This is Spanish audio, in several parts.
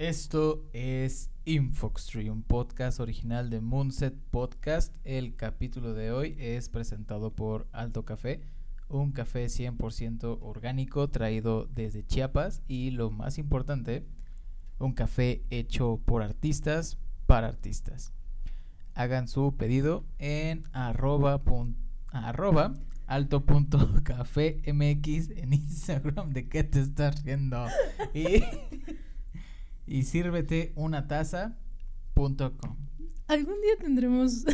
Esto es Infoxtree, un podcast original de Moonset Podcast. El capítulo de hoy es presentado por Alto Café, un café 100% orgánico traído desde Chiapas y lo más importante, un café hecho por artistas para artistas. Hagan su pedido en arroba, arroba alto punto café mx en Instagram de qué te estás riendo y, y sírvete una taza punto com. ¿Algún día tendremos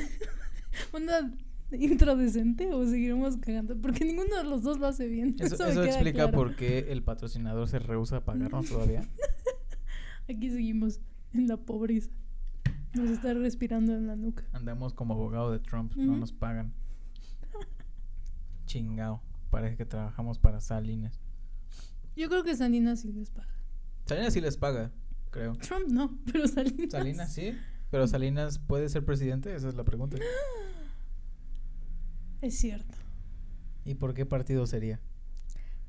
una intro decente o seguiremos cagando? Porque ninguno de los dos lo hace bien. Eso, explica claro. por qué el patrocinador se rehúsa a pagarnos todavía. Aquí seguimos en la pobreza. Nos está respirando en la nuca. Andamos como abogado de Trump, no nos pagan. Chingao, parece que trabajamos para Salinas. Yo creo que Salinas sí les paga. Salinas sí les paga, creo. Trump no, pero Salinas. Salinas sí, pero Salinas puede ser presidente, esa es la pregunta. Es cierto. ¿Y por qué partido sería?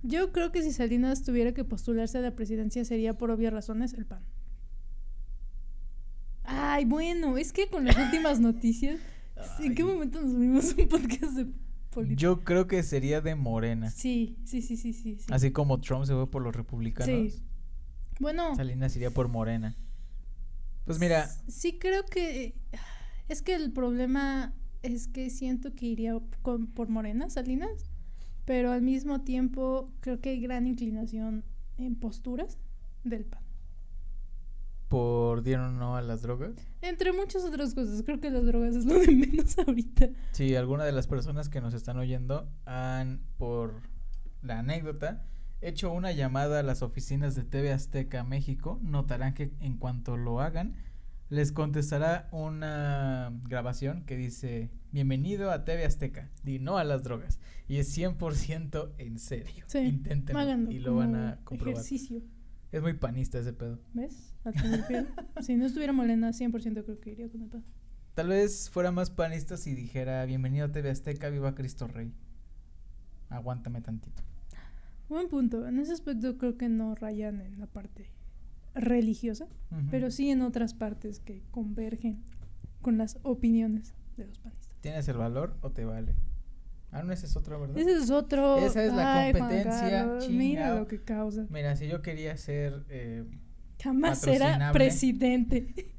Yo creo que si Salinas tuviera que postularse a la presidencia sería por obvias razones el PAN. Ay, bueno, es que con las últimas noticias, ¿en qué momento nos subimos un podcast de política? Yo creo que sería de Morena. Sí, sí, sí, sí, sí. sí. Así como Trump se fue por los republicanos, Sí. Bueno, Salinas iría por Morena. Pues mira, sí creo que es que el problema es que siento que iría con, por Morena, Salinas, pero al mismo tiempo creo que hay gran inclinación en posturas del PAN. por dieron o no a las drogas. Entre muchas otras cosas, creo que las drogas es lo de menos ahorita. Si alguna de las personas que nos están oyendo han, por la anécdota, hecho una llamada a las oficinas de TV Azteca México, notarán que en cuanto lo hagan, les contestará una grabación que dice, bienvenido a TV Azteca, di no a las drogas. Y es 100% en serio. Sí, Inténtenlo Háganlo y lo van a comprobar. Ejercicio, Es muy panista ese pedo. ¿ves? Si no estuviera Molena, 100% creo que iría con el PAN. Tal vez fuera más panista si dijera, bienvenido a TV Azteca, viva Cristo Rey. Aguántame tantito. Buen punto. En ese aspecto creo que no rayan en la parte religiosa. Pero sí en otras partes que convergen con las opiniones de los panistas. ¿Tienes el valor o te vale? Ah, no, ese es otro, ¿verdad? Ese es otro. Esa es la Ay, competencia, Mira lo que causa. Mira, si yo quería ser, eh, Jamás será presidente.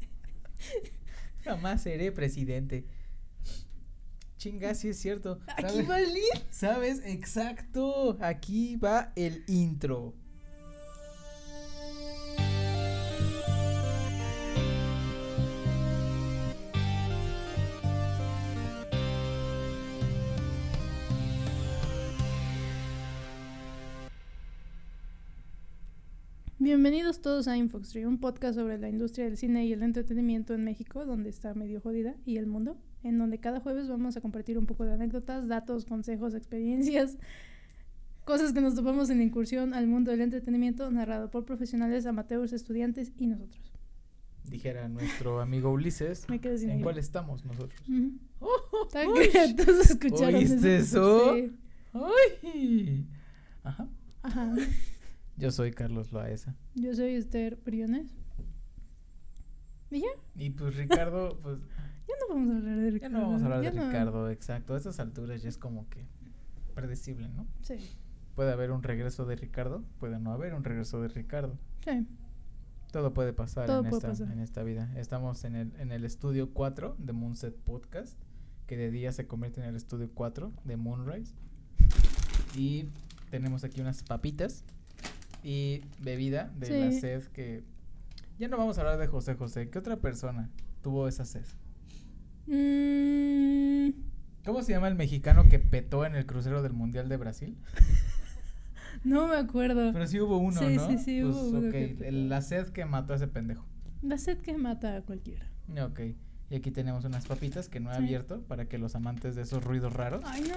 jamás seré presidente. Chinga, sí es cierto. Aquí ¿Sabes? va el lead. ¿Sabes? Exacto. Aquí va el intro. Bienvenidos todos a Infoxtree, un podcast sobre la industria del cine y el entretenimiento en México, donde está medio jodida, y el mundo, en donde cada jueves vamos a compartir un poco de anécdotas, datos, consejos, experiencias, cosas que nos topamos en la incursión al mundo del entretenimiento, narrado por profesionales, amateurs, estudiantes y nosotros. Dijera nuestro amigo Ulises. Me quedé sin ¿En cuál estamos nosotros? ¡Oh! ¡Uy! que todos escucharon ¿Oíste eso? Sí. ¡Ay! Ajá. Ajá. Yo soy Carlos Loaesa. Yo soy Esther Briones. ¿Y ya? Y pues Ricardo, pues Ya no vamos a hablar de ya Ricardo. no vamos a hablar de ya no. Ricardo, exacto. A estas alturas ya es como que predecible, ¿no? Sí, Puede haber un regreso de Ricardo, puede no haber un regreso de Ricardo. sí. Todo puede pasar, Todo en, puede esta, pasar. en esta vida. Estamos en el, en el estudio 4 de Moonset Podcast, que de día se convierte en el estudio 4 de Moonrise. Y tenemos aquí unas papitas y bebida de la sed que... Ya no vamos a hablar de José José. ¿Qué otra persona tuvo esa sed? Mm, ¿Cómo se llama el mexicano que petó en el crucero del Mundial de Brasil? no me acuerdo. Pero sí hubo uno, Sí, ¿no? sí, sí, Pues, hubo uno que la sed que mató a ese pendejo. La sed que mata a cualquiera. Ok. Y aquí tenemos unas papitas que no he Sí. abierto para que los amantes de esos ruidos raros Ay, no.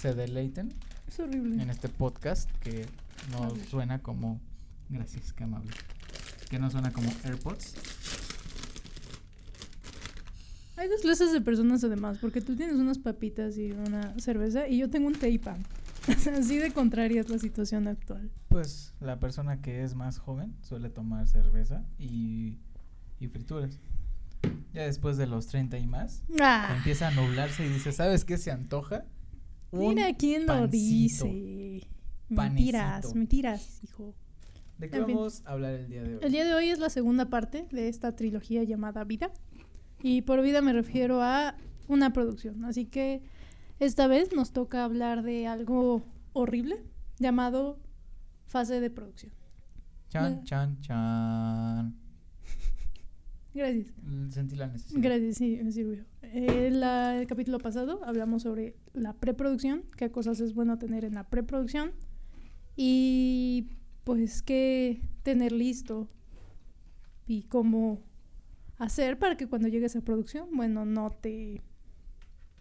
se deleiten Es horrible. en este podcast que no suena como. Gracias, qué amable. Que no suena como AirPods. Hay dos clases de personas además, porque tú tienes unas papitas y una cerveza y yo tengo un té y pan. Así de contraria es la situación actual. Pues la persona que es más joven suele tomar cerveza y, y frituras. Ya después de los 30 y más, Ah, empieza a nublarse y dice, ¿sabes qué se antoja? Un mira quién lo dice. Mentiras, mentiras, hijo. ¿De qué En fin. vamos a hablar el día de hoy? El día de hoy es la segunda parte de esta trilogía llamada Vida. Y por vida me refiero a una producción. Así que esta vez nos toca hablar de algo horrible llamado fase de producción. Chan, chan, chan. Gracias. Sentí la necesidad. Gracias, sí, me sirvió. Eh, la- el capítulo pasado hablamos sobre la preproducción, qué cosas es bueno tener en la preproducción y pues qué tener listo y cómo hacer para que cuando llegues a producción, bueno, no te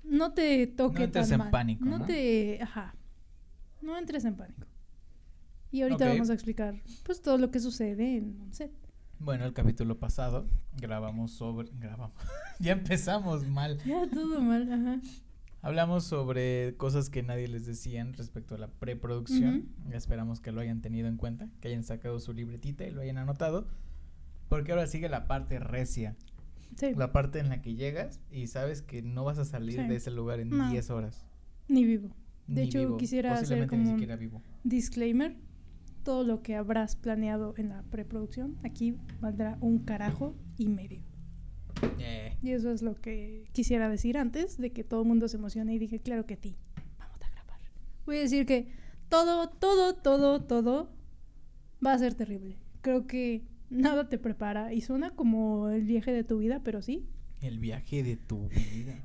no te toque No entres tan en mal. pánico, no ¿no? te, ajá. No entres en pánico. Y ahorita vamos a explicar pues todo lo que sucede en un set. Bueno, el capítulo pasado grabamos sobre... Grabamos. ya empezamos mal. Ya todo mal, ajá. Hablamos sobre cosas que nadie les decían respecto a la preproducción. Esperamos que lo hayan tenido en cuenta, que hayan sacado su libretita y lo hayan anotado. Porque ahora sigue la parte recia, Sí. la parte en la que llegas y sabes que no vas a salir Sí. de ese lugar en No. 10 horas. Ni vivo. De Ni hecho, vivo, quisiera hacer como ni un- siquiera vivo. Disclaimer. Todo lo que habrás planeado en la preproducción, aquí valdrá un carajo y medio. Eh, Y eso es lo que quisiera decir antes de que todo el mundo se emocione y dije, claro que a ti, vamos a grabar. Voy a decir que todo, todo, todo, todo va a ser terrible. Creo que nada te prepara y suena como el viaje de tu vida, pero sí. el viaje de tu vida.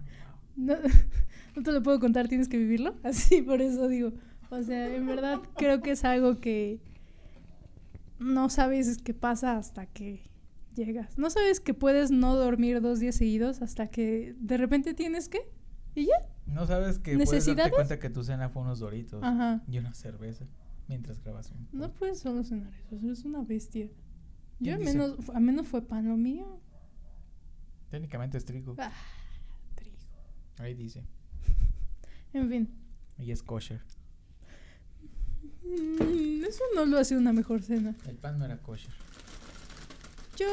No, no te lo puedo contar, tienes que vivirlo. Así, por eso digo. O sea, en verdad creo que es algo que no sabes qué pasa hasta que llegas. No sabes que puedes no dormir dos días seguidos hasta que de repente tienes que. ¿Y ya? No sabes que puedes darte cuenta que tu cena fue unos doritos Ajá. y una cerveza mientras grabas un No puedes solucionar eso, eso es una bestia. Yo ¿Quién al menos, a menos fue pan lo mío. Técnicamente es trigo. Ah, trigo. Ahí dice. En fin. Y es kosher. Mm, Eso no lo hace una mejor cena. El pan no era kosher. Yo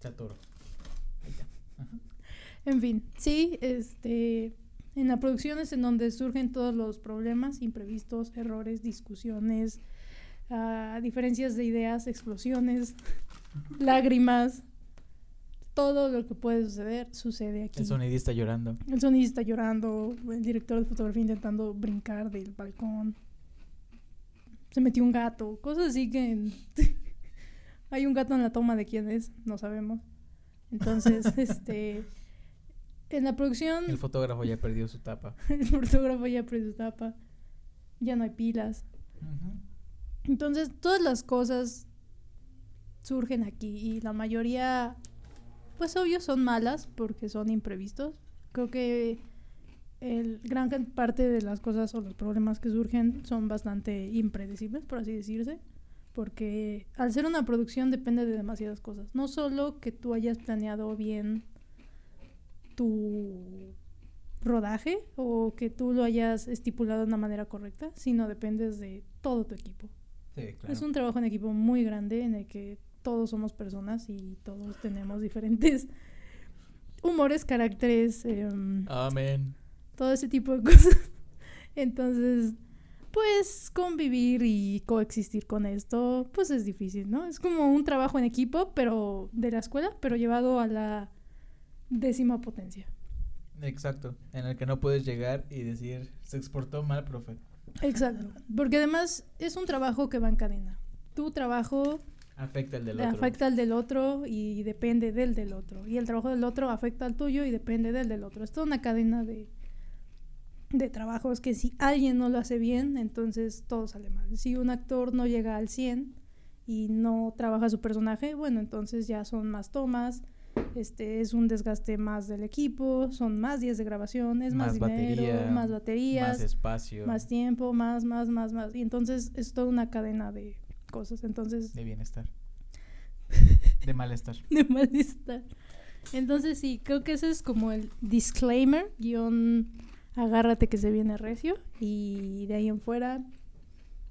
Chatoro. Ahí está. Ajá. En fin, sí, este, en la producción es en donde surgen todos los problemas, imprevistos, errores, discusiones, diferencias de ideas, explosiones, lágrimas, todo lo que puede suceder sucede aquí. El sonidista llorando. El sonidista llorando, el director de fotografía intentando brincar del balcón, se metió un gato, cosas así que hay un gato en la toma de quién es, no sabemos. Entonces, este, en la producción El fotógrafo ya perdió su tapa. el fotógrafo ya perdió su tapa, ya no hay pilas. Ujú. Entonces, todas las cosas surgen aquí y la mayoría, pues obvio, son malas porque son imprevistos. Creo que el gran parte de las cosas o los problemas que surgen son bastante impredecibles, por así decirse, porque al ser una producción depende de demasiadas cosas. No solo que tú hayas planeado bien tu rodaje o que tú lo hayas estipulado de una manera correcta, sino dependes de todo tu equipo. Sí, claro. Es un trabajo en equipo muy grande en el que todos somos personas y todos tenemos diferentes humores, caracteres, em, Amén. todo ese tipo de cosas. Entonces, pues convivir y coexistir con esto, pues es difícil, ¿no? Es como un trabajo en equipo, pero de la escuela, pero llevado a la décima potencia. Exacto. En el que no puedes llegar y decir, se exportó mal, profe. Exacto. Porque además es un trabajo que va en cadena. Tu trabajo Afecta el del otro. afecta al del otro y depende del del otro. Y el trabajo del otro afecta al tuyo y depende del del otro. Es toda una cadena de, de trabajos que si alguien no lo hace bien, entonces todo sale mal. Si un actor no llega al 100 y no trabaja su personaje, bueno, entonces ya son más tomas, este es un desgaste más del equipo, son más días de grabación, es más, Más dinero, batería, más baterías, Más espacio. más tiempo, más, más, más, más. Y entonces es toda una cadena de cosas. Entonces, De bienestar. de malestar. de malestar. Entonces sí, creo que ese es como el disclaimer, guion agárrate que se viene recio y de ahí en fuera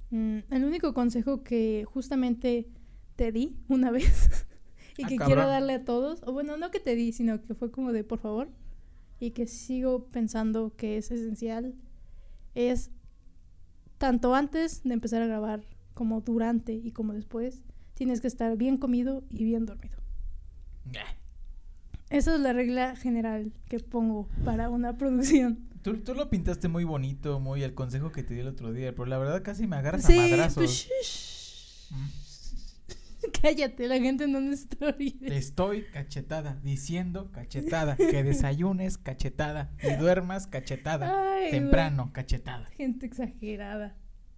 mm, el único consejo que justamente te di una vez y Ah, que cabrón. quiero darle a todos, o bueno, no que te di, sino que fue como de por favor y que sigo pensando que es esencial es tanto antes de empezar a grabar como durante y como después tienes que estar bien comido y bien dormido. Esa es la regla general que pongo para una producción. Tú, tú lo pintaste muy bonito, muy el consejo que te di el otro día, pero la verdad casi me agarras a Sí, madrazos. pues. cállate, la gente no oír. Te estoy cachetada, diciendo cachetada, que desayunes cachetada y duermas cachetada, Ay, temprano cachetada. Gente exagerada.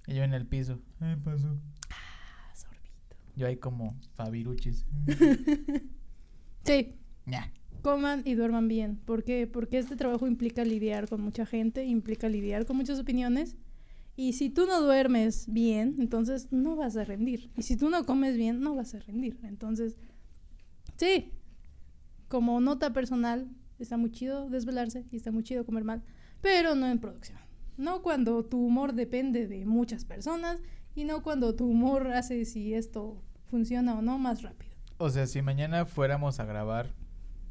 Y yo en el piso, ¿qué pasó? Ah, sorbito. Yo ahí como fabiruchis. Sí, Ña. coman y duerman bien. ¿Por qué? Porque este trabajo implica lidiar con mucha gente, implica lidiar con muchas opiniones. Y si tú no duermes bien, entonces no vas a rendir. Y si tú no comes bien, no vas a rendir. Entonces, sí, como nota personal, está muy chido desvelarse y está muy chido comer mal, pero no en producción. No cuando tu humor depende de muchas personas y no cuando tu humor hace si esto funciona o no más rápido. O sea, si mañana fuéramos a grabar,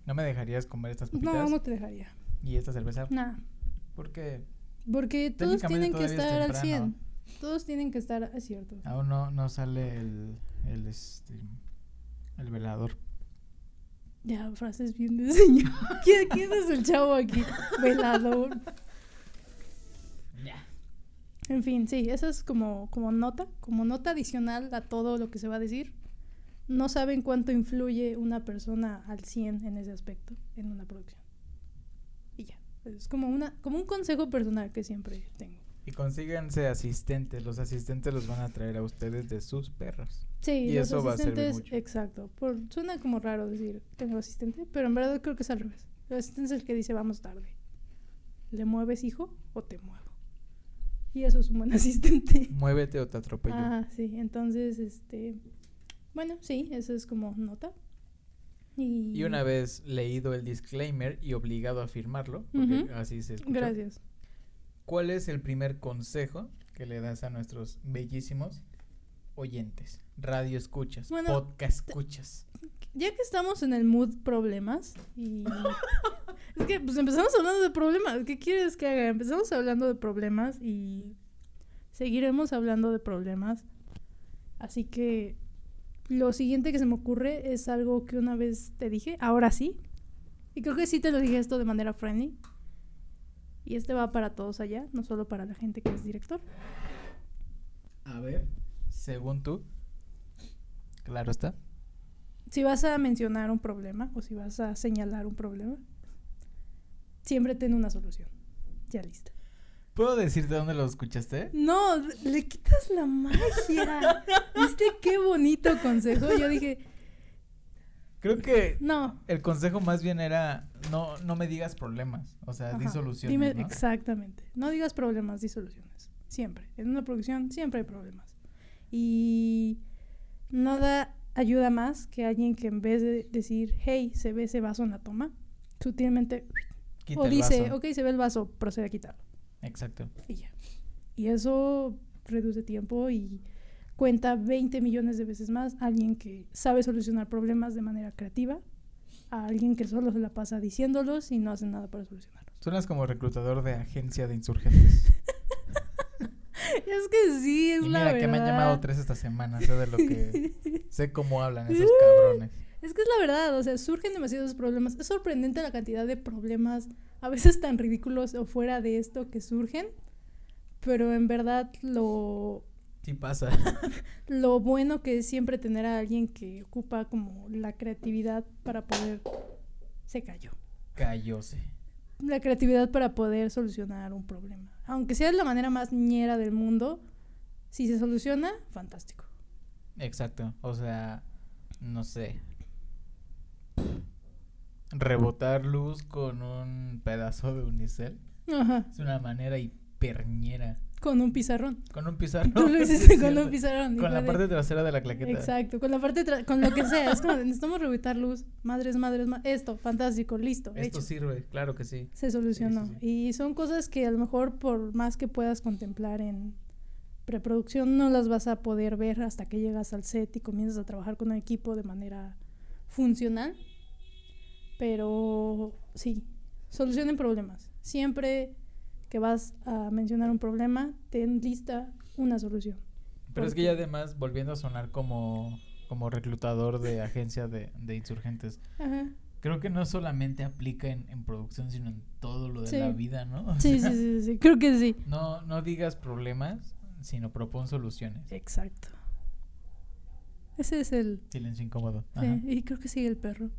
¿no me dejarías comer estas papitas No, no te dejaría. y esta cerveza? Nada. Porque Porque todos tienen que es estar al temprano. 100. Todos tienen que estar, es cierto. aún no, no sale el, el, este, el velador. Ya, frases bien de señor. ¿Quién, quién es el chavo aquí? Velador. En fin, sí, esa es como, como nota, como nota adicional a todo lo que se va a decir. No saben cuánto influye una persona al 100 en ese aspecto, en una producción. Es como, una, como un consejo personal que siempre tengo. Y consíganse asistentes. Los asistentes los van a traer a ustedes de sus perros. Sí, Y los eso va a asistentes, mucho. exacto. Por, suena como raro decir tengo asistente, pero en verdad creo que es al revés. El asistente es el que dice vamos tarde. ¿Le mueves, hijo, o te muevo? Y eso es un buen asistente. Muévete o te atropello. Ah, sí, entonces, este, bueno, sí, eso es como nota. Y, Y una vez leído el disclaimer y obligado a firmarlo, porque así se escucha. Gracias. ¿Cuál es el primer consejo que le das a nuestros bellísimos oyentes? Radio escuchas, Bueno, podcast escuchas. Ya que estamos en el mood problemas y... es que pues empezamos hablando de problemas. ¿Qué quieres que haga? Empezamos hablando de problemas y seguiremos hablando de problemas. Así que lo siguiente que se me ocurre es algo que una vez te dije, ahora sí. Y creo que sí te lo dije esto de manera friendly. Y este va para todos allá, no solo para la gente que es director. A ver, según tú, claro está. Si vas a mencionar un problema o si vas a señalar un problema, siempre ten una solución. Ya lista. ¿Puedo decirte dónde lo escuchaste? No, le quitas la magia. ¿Viste qué bonito consejo? Yo dije, Creo que no. el consejo más bien era no, no me digas problemas, o sea, di Ajá, soluciones, Dime ¿no? exactamente. No digas problemas, di soluciones. Siempre. En una producción siempre hay problemas. Y nada ayuda más que alguien que en vez de decir, hey, se ve ese vaso en la toma, sutilmente Quita o dice, ok, se ve el vaso, procede a quitarlo. Exacto. Y ya. Y eso reduce tiempo y cuenta 20 millones de veces más a alguien que sabe solucionar problemas de manera creativa, a alguien que solo se la pasa diciéndolos y no hace nada para solucionarlos. Suenas como reclutador de agencia de insurgentes. Es que sí, es y la verdad. que me han llamado tres esta semana, sé de lo que sé cómo hablan esos cabrones. Es que es la verdad, o sea, surgen demasiados problemas. Es sorprendente la cantidad de problemas, a veces tan ridículos o fuera de esto que surgen, pero en verdad lo, Sí pasa. lo bueno que es siempre tener a alguien que ocupa como la creatividad para poder... Se cayó. Cayóse. La creatividad para poder solucionar un problema. Aunque sea de la manera más ñera del mundo, si se soluciona, fantástico. Exacto. O sea, no sé. Rebotar luz con un pedazo de unicel Ajá. es una manera hiperñera Con un pizarrón. Con un pizarrón. Tú lo sí, hiciste es con un pizarrón. Con la de- parte trasera de la claqueta. Exacto, con la parte, tra- con lo que sea. Es como, de, necesitamos reubicar luz. Madres, madres, ma- esto, fantástico, listo, Esto hecho. sirve, claro que sí. Se solucionó. sí, sí. Y son cosas que a lo mejor por más que puedas contemplar en preproducción, no las vas a poder ver hasta que llegas al set y comienzas a trabajar con un equipo de manera funcional. Pero sí, solucionen problemas. Siempre que vas a mencionar un problema, ten lista una solución. Pero es ¿Por que ya además, volviendo a sonar como, como reclutador de agencia de, de insurgentes, Ajá. creo que no solamente aplica en, en producción, sino en todo lo de Sí. la vida, ¿no? O Sí, sea, sí, sí, sí, creo que sí. No, no digas problemas, sino propon soluciones. Exacto. Ese es el... Silencio incómodo. sí, y creo que sigue el perro.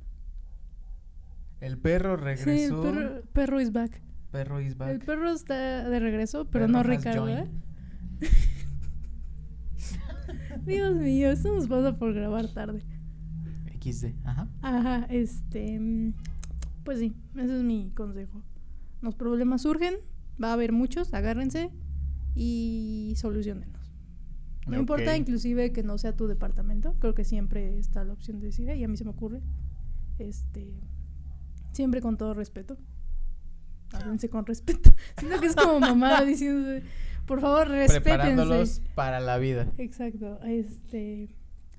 El perro Sí, el regresó. perro, perro is back. perro is back. El perro está de regreso, pero Perro no Ricardo, ¿eh? Dios mío, esto nos pasa por grabar tarde. XD. Ajá. Ajá, este... Pues sí, ese es mi consejo. Los problemas surgen, va a haber muchos, agárrense y solucionenlos. No importa inclusive que no sea tu departamento, creo que siempre está la opción de decir, y a mí se me ocurre, este, siempre con todo respeto. Háblense con respeto. Siento que es como mamá diciendo, por favor, respétense. Preparándolos para la vida. Exacto. Este,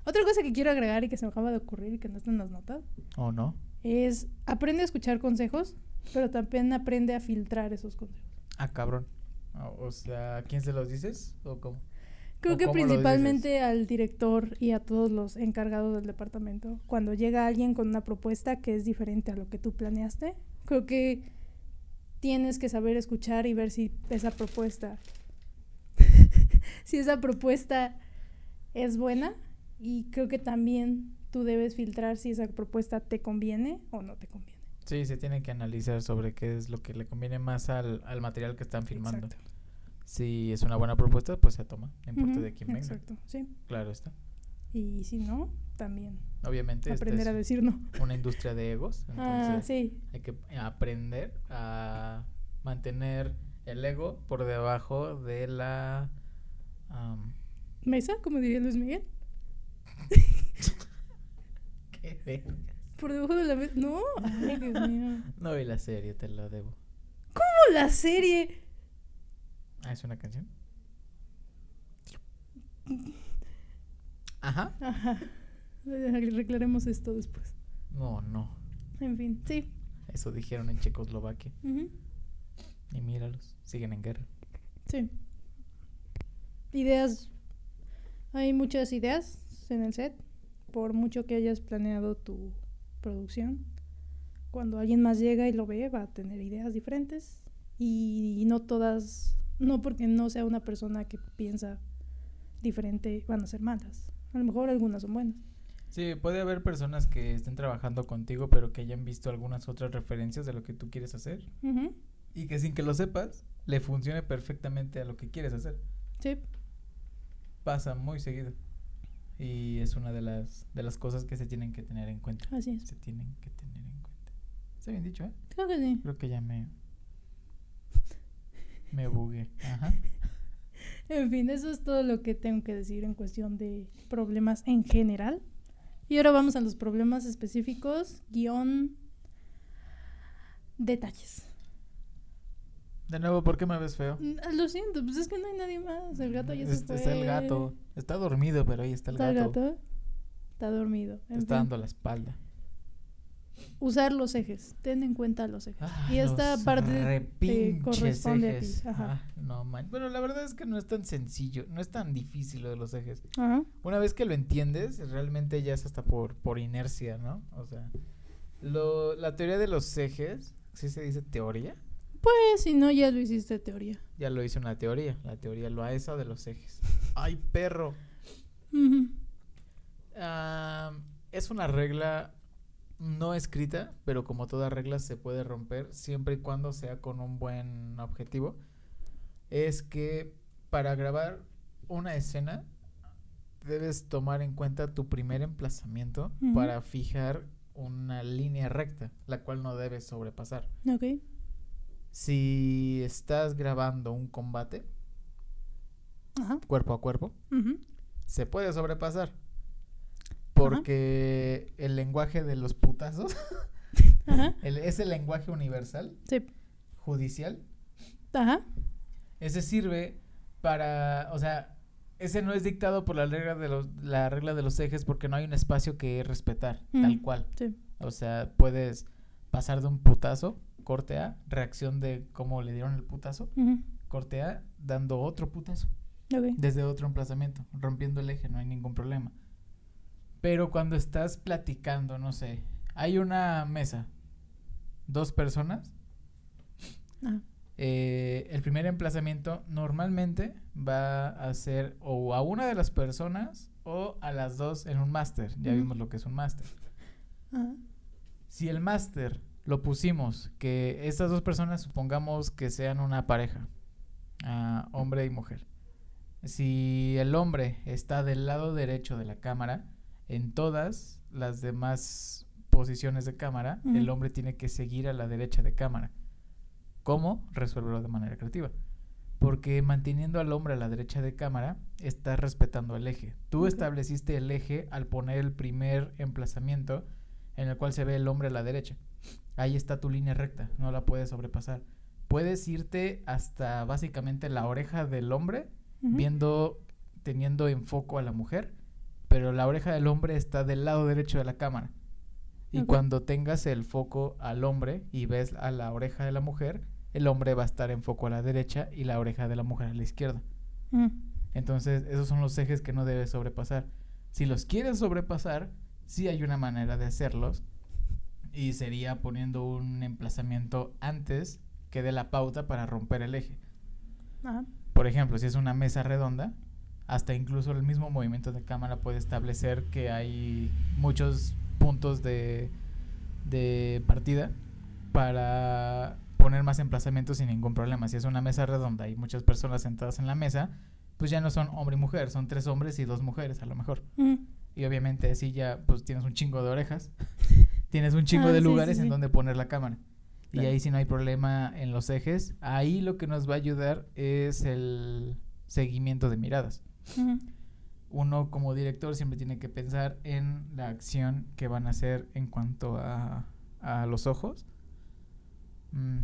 otra cosa que quiero agregar y que se me acaba de ocurrir y que no está en las notas ¿O no? es aprende a escuchar consejos, pero también aprende a filtrar esos consejos. Ah, cabrón. O o sea, ¿a quién se los dices? ¿O cómo? Creo ¿O que principalmente al director y a todos los encargados del departamento. Cuando llega alguien con una propuesta que es diferente a lo que tú planeaste, creo que tienes que saber escuchar y ver si esa propuesta, si esa propuesta es buena y creo que también tú debes filtrar si esa propuesta te conviene o no te conviene. Sí, se tiene que analizar sobre qué es lo que le conviene más al, al material que están filmando. Exacto. Si es una buena propuesta, pues se toma. No importa de quién venga. Exacto, sí. Claro está. Y si no, también Obviamente, esta aprender a decir no. una industria de egos. Entonces, Ah, sí. hay que aprender a mantener el ego por debajo de la. ¿Mesa? Como diría Luis Miguel. ¿qué vergas? Por debajo de la mesa. No, ay, Dios mío. No vi la serie, te lo debo. ¡Oh, la serie! Ah, ¿es una canción? Ajá. Ajá. Reclaremos esto después. No, no. En fin, sí. Eso dijeron en Checoslovaquia. Ujú, Y míralos, siguen en guerra. Sí. Ideas. Hay muchas ideas en el set. Por mucho que hayas planeado tu producción. Cuando alguien más llega y lo ve, va a tener ideas diferentes. Y no todas. No porque no sea una persona que piensa diferente, van a ser malas. A lo mejor algunas son buenas. Sí, puede haber personas que estén trabajando contigo, pero que hayan visto algunas otras referencias de lo que tú quieres hacer. Ujú, Y que sin que lo sepas, le funcione perfectamente a lo que quieres hacer. Sí. Pasa muy seguido. Y es una de las, de las cosas que se tienen que tener en cuenta. Así es. Se tienen que tener en cuenta. Está bien dicho, ¿eh? Creo que sí. Creo que ya me... Me bugué. Ajá. En fin, eso es todo lo que tengo que decir en cuestión de problemas en general. Y ahora vamos a los problemas específicos, guion, detalles. De nuevo, ¿por qué me ves feo? Mm, Lo siento, pues es que no hay nadie más. El gato ya se Este fue. está el gato. Está dormido, pero ahí está el ¿Está el gato. gato? Está dormido. Está fin, dando la espalda. Usar los ejes. Ten en cuenta los ejes. Ah, y esta parte te corresponde a ti. ejes. Ajá. Ah, no man. Bueno, la verdad es que no es tan sencillo, no es tan difícil lo de los ejes. Ajá. Una vez que lo entiendes, realmente ya es hasta por, por inercia, ¿no? O sea, lo, la teoría de los ejes, ¿sí se dice teoría? Pues si no, ya lo hiciste teoría. Ya lo hice una teoría, la teoría loaesa de los ejes. ¡Ay, perro! Ah, es una regla no escrita, pero como toda regla se puede romper siempre y cuando sea con un buen objetivo. Es que para grabar una escena debes tomar en cuenta tu primer emplazamiento para fijar una línea recta, la cual no debes sobrepasar. Ok. Si estás grabando un combate, Ajá. cuerpo a cuerpo, se puede sobrepasar. Porque el lenguaje de los putazos Ajá. el, es el lenguaje universal, Sí. judicial. Ajá. Ese sirve para, o sea, ese no es dictado por la regla de los, la regla de los ejes porque no hay un espacio que respetar, tal Mm. cual. Sí. O sea, puedes pasar de un putazo, corte A, reacción de cómo le dieron el putazo, corte A, dando otro putazo, desde otro emplazamiento, rompiendo el eje, no hay ningún problema. Pero cuando estás platicando, no sé, hay una mesa, dos personas, Ajá. eh, el primer emplazamiento normalmente va a ser o a una de las personas o a las dos en un máster. Ya vimos lo que es un máster. Ajá. Si el máster lo pusimos, que estas dos personas supongamos que sean una pareja, ah, hombre y mujer. Si el hombre está del lado derecho de la cámara, en todas las demás posiciones de cámara, el hombre tiene que seguir a la derecha de cámara. ¿Cómo? Resuélvelo de manera creativa. Porque manteniendo al hombre a la derecha de cámara, estás respetando el eje. Tú estableciste el eje al poner el primer emplazamiento en el cual se ve el hombre a la derecha. Ahí está tu línea recta, no la puedes sobrepasar. Puedes irte hasta básicamente la oreja del hombre, viendo, teniendo en foco a la mujer, pero la oreja del hombre está del lado derecho de la cámara. Y cuando tengas el foco al hombre y ves a la oreja de la mujer, el hombre va a estar en foco a la derecha y la oreja de la mujer a la izquierda. ujú, Entonces, esos son los ejes que no debes sobrepasar. Si los quieres sobrepasar, sí hay una manera de hacerlos. Y sería poniendo un emplazamiento antes que dé la pauta para romper el eje. Ajá. Por ejemplo, si es una mesa redonda, hasta incluso el mismo movimiento de cámara puede establecer que hay muchos puntos de, de partida para poner más emplazamientos sin ningún problema. Si es una mesa redonda y muchas personas sentadas en la mesa, pues ya no son hombre y mujer, son tres hombres y dos mujeres a lo mejor. ujú, Y obviamente así ya pues tienes un chingo de orejas, tienes un chingo Ah, de sí, lugares sí, en donde poner la cámara. Y ahí si no hay problema en los ejes, ahí lo que nos va a ayudar es el seguimiento de miradas. Uno como director siempre tiene que pensar en la acción que van a hacer en cuanto a, a los ojos. Mm,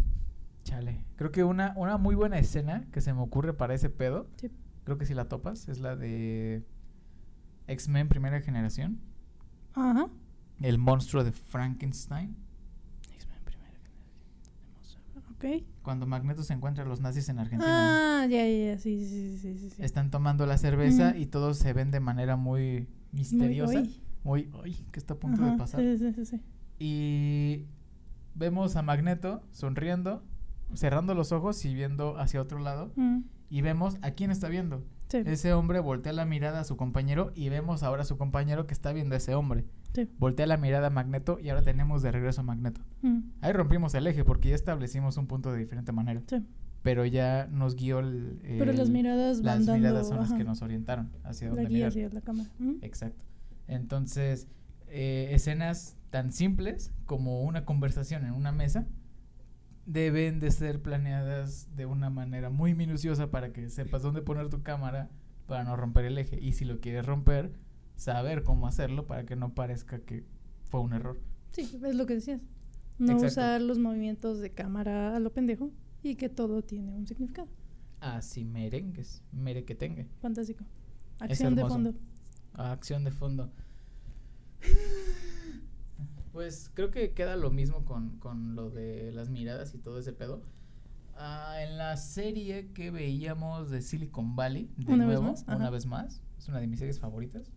chale. Creo que una, una muy buena escena que se me ocurre para ese pedo, Sí. creo que si la topas, es la de X-Men Primera Generación. Ajá. El monstruo de Frankenstein. X-Men primera Cuando Magneto se encuentra a los nazis en Argentina. Ah, ya, ya. Sí, sí, sí, sí, sí. Están tomando la cerveza y todos se ven de manera muy misteriosa. Muy- uy, ¿qué está a punto de pasar? Sí, sí, sí, sí. Y vemos a Magneto sonriendo, cerrando los ojos y viendo hacia otro lado. Y vemos a quién está viendo. sí, Ese hombre voltea la mirada a su compañero y vemos ahora a su compañero que está viendo a ese hombre. Sí. Voltea la mirada a Magneto y ahora tenemos de regreso a Magneto. Mm, Ahí rompimos el eje porque ya establecimos un punto de diferente manera. sí. Pero ya nos guió el... Pero las miradas van las dando... miradas son las que nos orientaron hacia La guía mirar. hacia la cámara. Mm, Exacto. Entonces, eh, escenas tan simples como una conversación en una mesa deben de ser planeadas de una manera muy minuciosa para que sepas dónde poner tu cámara para no romper el eje. Y si lo quieres romper, saber cómo hacerlo para que no parezca que fue un error. Sí, es lo que decías. No Exacto. usar los movimientos de cámara a lo pendejo y que todo tiene un significado. Así merengues, mere que tenga. Fantástico. Acción de fondo. Acción de fondo. Pues creo que queda lo mismo con, con lo de las miradas y todo ese pedo. Ah, en la serie que veíamos de Silicon Valley, de Una vez nuevo, más, una vez más, es una de mis series favoritas.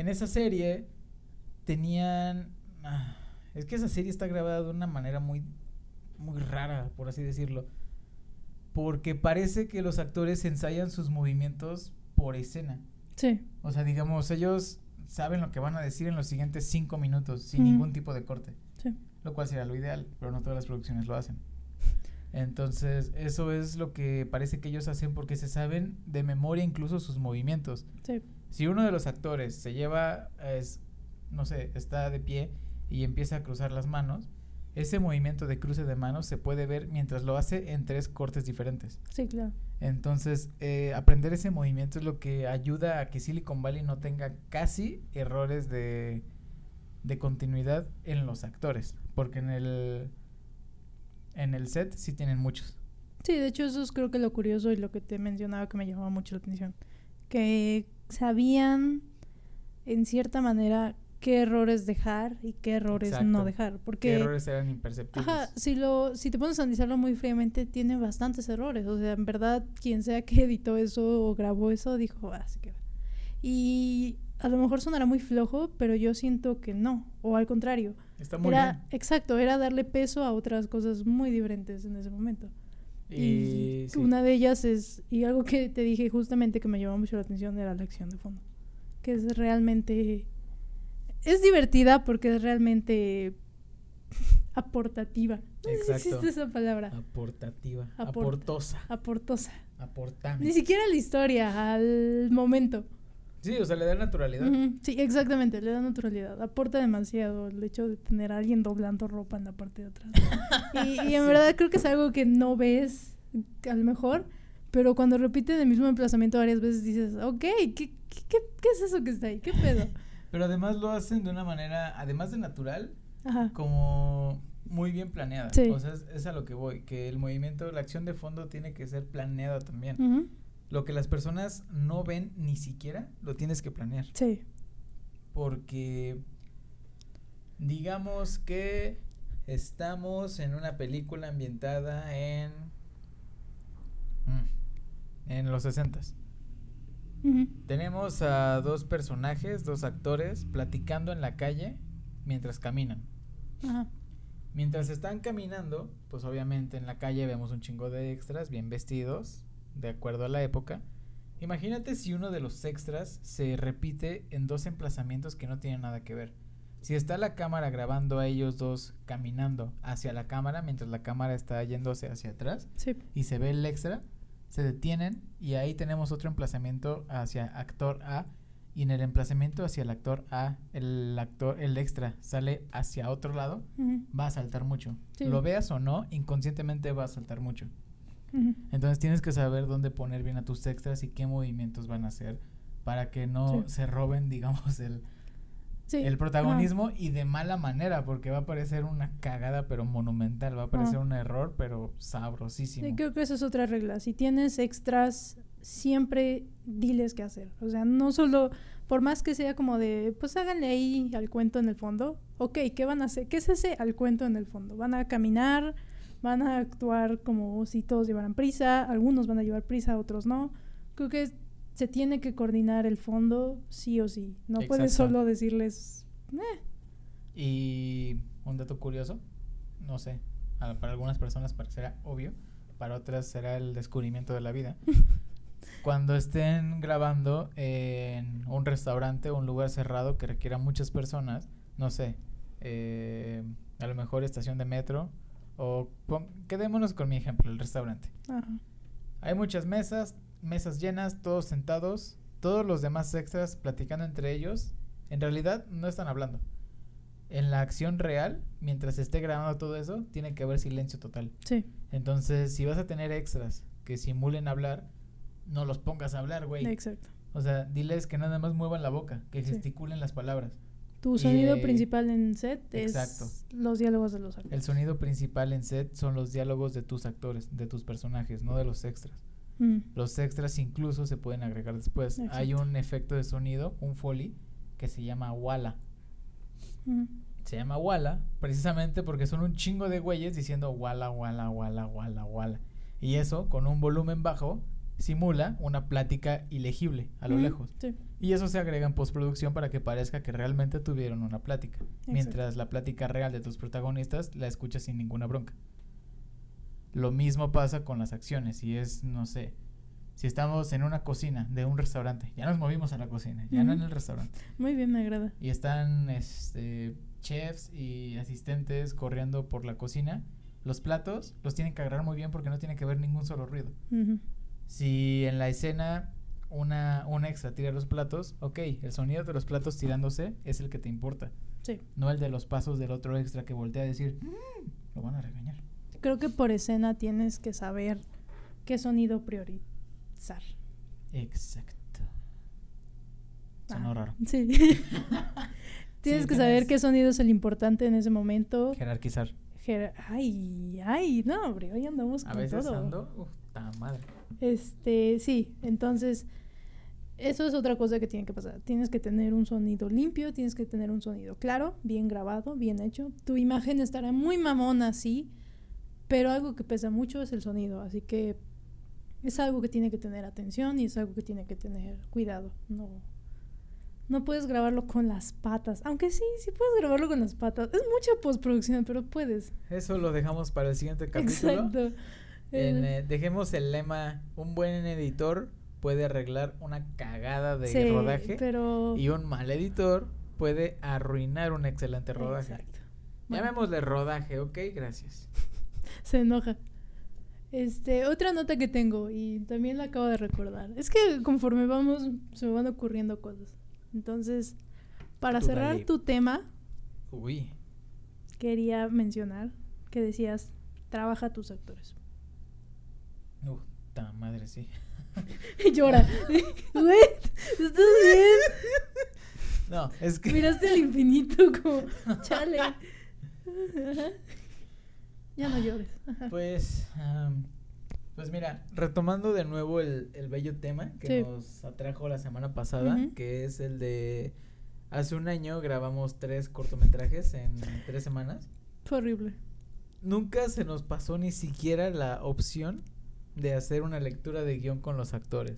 En esa serie tenían... ah, es que esa serie está grabada de una manera muy, muy rara, por así decirlo. Porque parece que los actores ensayan sus movimientos por escena. Sí. O sea, digamos, ellos saben lo que van a decir en los siguientes cinco minutos sin ningún tipo de corte. Sí. Lo cual sería lo ideal, pero no todas las producciones lo hacen. Entonces, eso es lo que parece que ellos hacen porque se saben de memoria incluso sus movimientos. Sí. Si uno de los actores se lleva, es, no sé, está de pie y empieza a cruzar las manos, ese movimiento de cruce de manos se puede ver mientras lo hace en tres cortes diferentes. Sí, claro. Entonces, eh, aprender ese movimiento es lo que ayuda a que Silicon Valley no tenga casi errores de, de continuidad en los actores. Porque en el, en el set sí tienen muchos. Sí, de hecho eso es creo que lo curioso y lo que te mencionaba que me llamaba mucho la atención. Que sabían en cierta manera qué errores dejar y qué errores Exacto. no dejar. Porque, ¿Qué errores eran imperceptibles? ajá, si, lo, si te pones a analizarlo muy fríamente, tiene bastantes errores. O sea, en verdad, quien sea que editó eso o grabó eso, dijo, ah, se queda. Y a lo mejor sonará muy flojo, pero yo siento que no. O al contrario. Está muy Era, exacto, era darle peso a otras cosas muy diferentes en ese momento. Y Y, sí. una de ellas es, y algo que te dije justamente que me llamó mucho la atención era la acción de fondo. Que es realmente, es divertida porque es realmente aportativa. No sé si Exacto. existe esa palabra. Aportativa. Aport- Aportosa. Aportosa. Aportame. Ni siquiera la historia, al momento. Sí, o sea, le da naturalidad. Sí, exactamente, le da naturalidad. Aporta demasiado el hecho de tener a alguien doblando ropa en la parte de atrás. Y, y en Sí. verdad creo que es algo que no ves a lo mejor, pero cuando repiten el mismo emplazamiento varias veces dices, ok, ¿qué, qué, qué, qué es eso que está ahí? ¿Qué pedo? Pero además lo hacen de una manera, además de natural, Ajá. como muy bien planeada. Sí. O sea, es, es a lo que voy, que el movimiento, la acción de fondo tiene que ser planeada también. Ujú, Lo que las personas no ven ni siquiera, lo tienes que planear. Sí. Porque digamos que estamos en una película ambientada en mm, en los sesentas. Ujú, Tenemos a dos personajes, dos actores platicando en la calle mientras caminan. Mientras están caminando, pues obviamente en la calle vemos un chingo de extras bien vestidos, de acuerdo a la época. Imagínate si uno de los extras se repite en dos emplazamientos que no tienen nada que ver. Si está la cámara grabando a ellos dos caminando hacia la cámara mientras la cámara está yéndose hacia atrás Sí. y se ve el extra, se detienen y ahí tenemos otro emplazamiento hacia actor A y en el emplazamiento hacia el actor A, el actor, el extra sale hacia otro lado va a saltar mucho. Sí. Lo veas o no, inconscientemente va a saltar mucho. Entonces tienes que saber dónde poner bien a tus extras y qué movimientos van a hacer para que no Sí. se roben, digamos, el, Sí, el ajá. protagonismo y de mala manera, porque va a parecer una cagada pero monumental, va a parecer Ajá. un error pero sabrosísimo. Sí, creo que esa es otra regla. Si tienes extras, siempre diles qué hacer. O sea, no solo, por más que sea como de, pues háganle ahí al cuento en el fondo. Ok, ¿qué van a hacer? ¿Qué es ese al cuento en el fondo? ¿Van a caminar? ¿Van a actuar como si todos llevaran prisa? Algunos van a llevar prisa, otros no. Creo que se tiene que coordinar el fondo sí o sí. No puedes solo decirles, "Eh, Y un dato curioso, no sé, para algunas personas parecerá obvio, para otras será el descubrimiento de la vida. Cuando estén grabando en un restaurante o un lugar cerrado que requiera muchas personas, no sé, eh, a lo mejor estación de metro, o pon- quedémonos con mi ejemplo, el restaurante. ajá, Hay muchas mesas, mesas llenas, todos sentados, todos los demás extras platicando entre ellos, en realidad no están hablando. En la acción real, mientras se esté grabando todo eso, tiene que haber silencio total. sí, Entonces, si vas a tener extras que simulen hablar, no los pongas a hablar, güey. exacto. O sea, diles que nada más muevan la boca, que Sí. gesticulen las palabras. Tu sonido eh, principal en set exacto. es los diálogos de los actores. El sonido principal en set son los diálogos de tus actores, de tus personajes, no de los extras. Mm, Los extras incluso se pueden agregar después. Hay un efecto de sonido, un foley, que se llama Walla. mm. Se llama Walla precisamente porque son un chingo de güeyes diciendo Walla, Walla, Walla, Walla, Walla. Y eso, con un volumen bajo, simula una plática ilegible a lo Mm, lejos. Sí, Y eso se agrega en postproducción para que parezca que realmente tuvieron una plática. Mientras la plática real de tus protagonistas la escuchas sin ninguna bronca. Lo mismo pasa con las acciones. Y es, no sé, si estamos en una cocina de un restaurante, ya nos movimos a la cocina, ya no en el restaurante. muy bien, me agrada. Y están este, chefs y asistentes corriendo por la cocina. Los platos los tienen que agarrar muy bien porque no tiene que haber ningún solo ruido. Si en la escena una, una extra tira los platos, ok, el sonido de los platos tirándose es el que te importa, Sí. no el de los pasos del otro extra que voltea a decir, "Mm, lo van a regañar. Creo que por escena tienes que saber qué sonido priorizar. Exacto. Sonó Ah, raro. Sí. tienes Sí, que saber qué sonido es el importante en ese momento. Jerarquizar. Ay, ay, no, hombre, hoy andamos A con veces todo. ando, uf, ta madre. Este, sí, entonces eso es otra cosa que tiene que pasar. Tienes que tener un sonido limpio, tienes que tener un sonido claro, bien grabado, bien hecho. Tu imagen estará muy mamona, sí, pero algo que pesa mucho es el sonido, así que es algo que tiene que tener atención y es algo que tiene que tener cuidado. No, no puedes grabarlo con las patas, aunque sí, sí puedes grabarlo con las patas. Es mucha postproducción, pero puedes. Eso lo dejamos para el siguiente capítulo. Exacto. En, Eh, eh, dejemos el lema, un buen editor puede arreglar una cagada de sí, rodaje pero y un mal editor puede arruinar un excelente rodaje. Exacto. Bueno. Llamémosle rodaje, ok, gracias. Se enoja. Este, otra nota que tengo y también la acabo de recordar. Es que conforme vamos se me van ocurriendo cosas. Entonces, para Tú cerrar dale. tu tema, Uy, quería mencionar que decías, trabaja tus actores. uh, ta madre, sí. Y llora. Güey, ¿estás bien? No, es que Miraste al infinito como, chale. ya no llores. Pues, am, pues mira, retomando de nuevo el, el bello tema que Sí. nos atrajo la semana pasada, que es el de hace un año grabamos tres cortometrajes en tres semanas. Fue horrible. Nunca se nos pasó ni siquiera la opción de hacer una lectura de guion con los actores.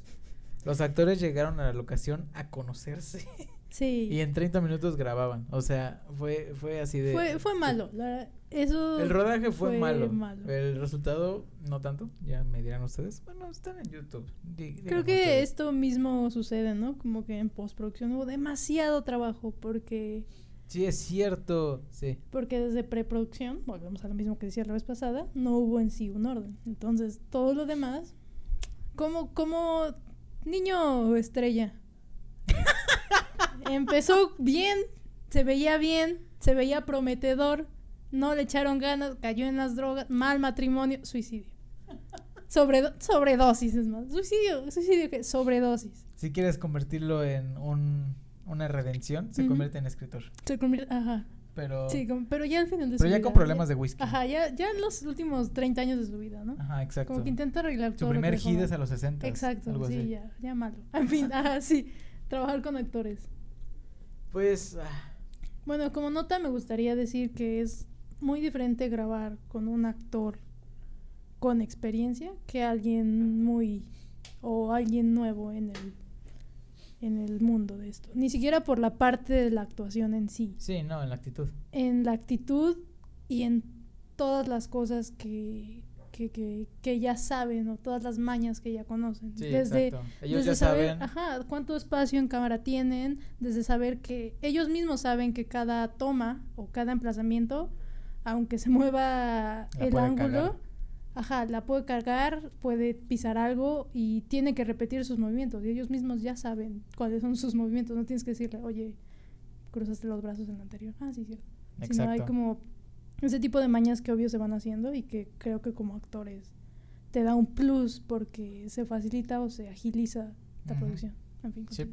Los actores llegaron a la locación a conocerse Sí. y en 30 minutos grababan. O sea, fue, fue así de... Fue, fue malo. la- eso. El rodaje fue, fue malo. malo. El resultado, no tanto. Ya me dirán ustedes. Bueno, están en YouTube. Di- Creo que ustedes. esto mismo sucede, ¿no? Como que en postproducción hubo demasiado trabajo porque Sí, es cierto. Sí. porque desde preproducción, volvemos a lo mismo que decía la vez pasada, no hubo en sí un orden. Entonces, todo lo demás como como niño estrella. Empezó bien, se veía bien, se veía prometedor, no le echaron ganas, cayó en las drogas, mal matrimonio, suicidio. Sobredo- sobredosis es más. Suicidio, suicidio que sobredosis. Si quieres convertirlo en un, una redención, se convierte en escritor. Se convierte, ajá. Pero, Sí, pero ya al final de pero su ya vida, con problemas de whisky. Ajá, ya, ya en los últimos 30 años de su vida, ¿no? Ajá, exacto. Como que intenta arreglar Su todo primer hit es a los 60. Exacto, algo sí, así. ya, ya malo. En fin, ajá, sí. Trabajar con actores. Pues, ah, Bueno, como nota me gustaría decir que es muy diferente grabar con un actor con experiencia que alguien muy o alguien nuevo en el en el mundo de esto. Ni siquiera por la parte de la actuación en sí, sí, no, en la actitud. en la actitud y en todas las cosas que, que, que, que ya saben o todas las mañas que ya conocen. Sí, desde exacto. Ellos desde ya saber, saben. ajá, cuánto espacio en cámara tienen, desde saber que ellos mismos saben que cada toma o cada emplazamiento, aunque se mueva La el ángulo, ajá, la puede cargar, puede pisar algo y tiene que repetir sus movimientos. Y ellos mismos ya saben cuáles son sus movimientos. No tienes que decirle, oye, cruzaste los brazos en el anterior. Ah, sí, cierto. Sino hay como ese tipo de mañas que obvio se van haciendo y que creo que como actores te da un plus porque se facilita o se agiliza la producción. En fin, Sí.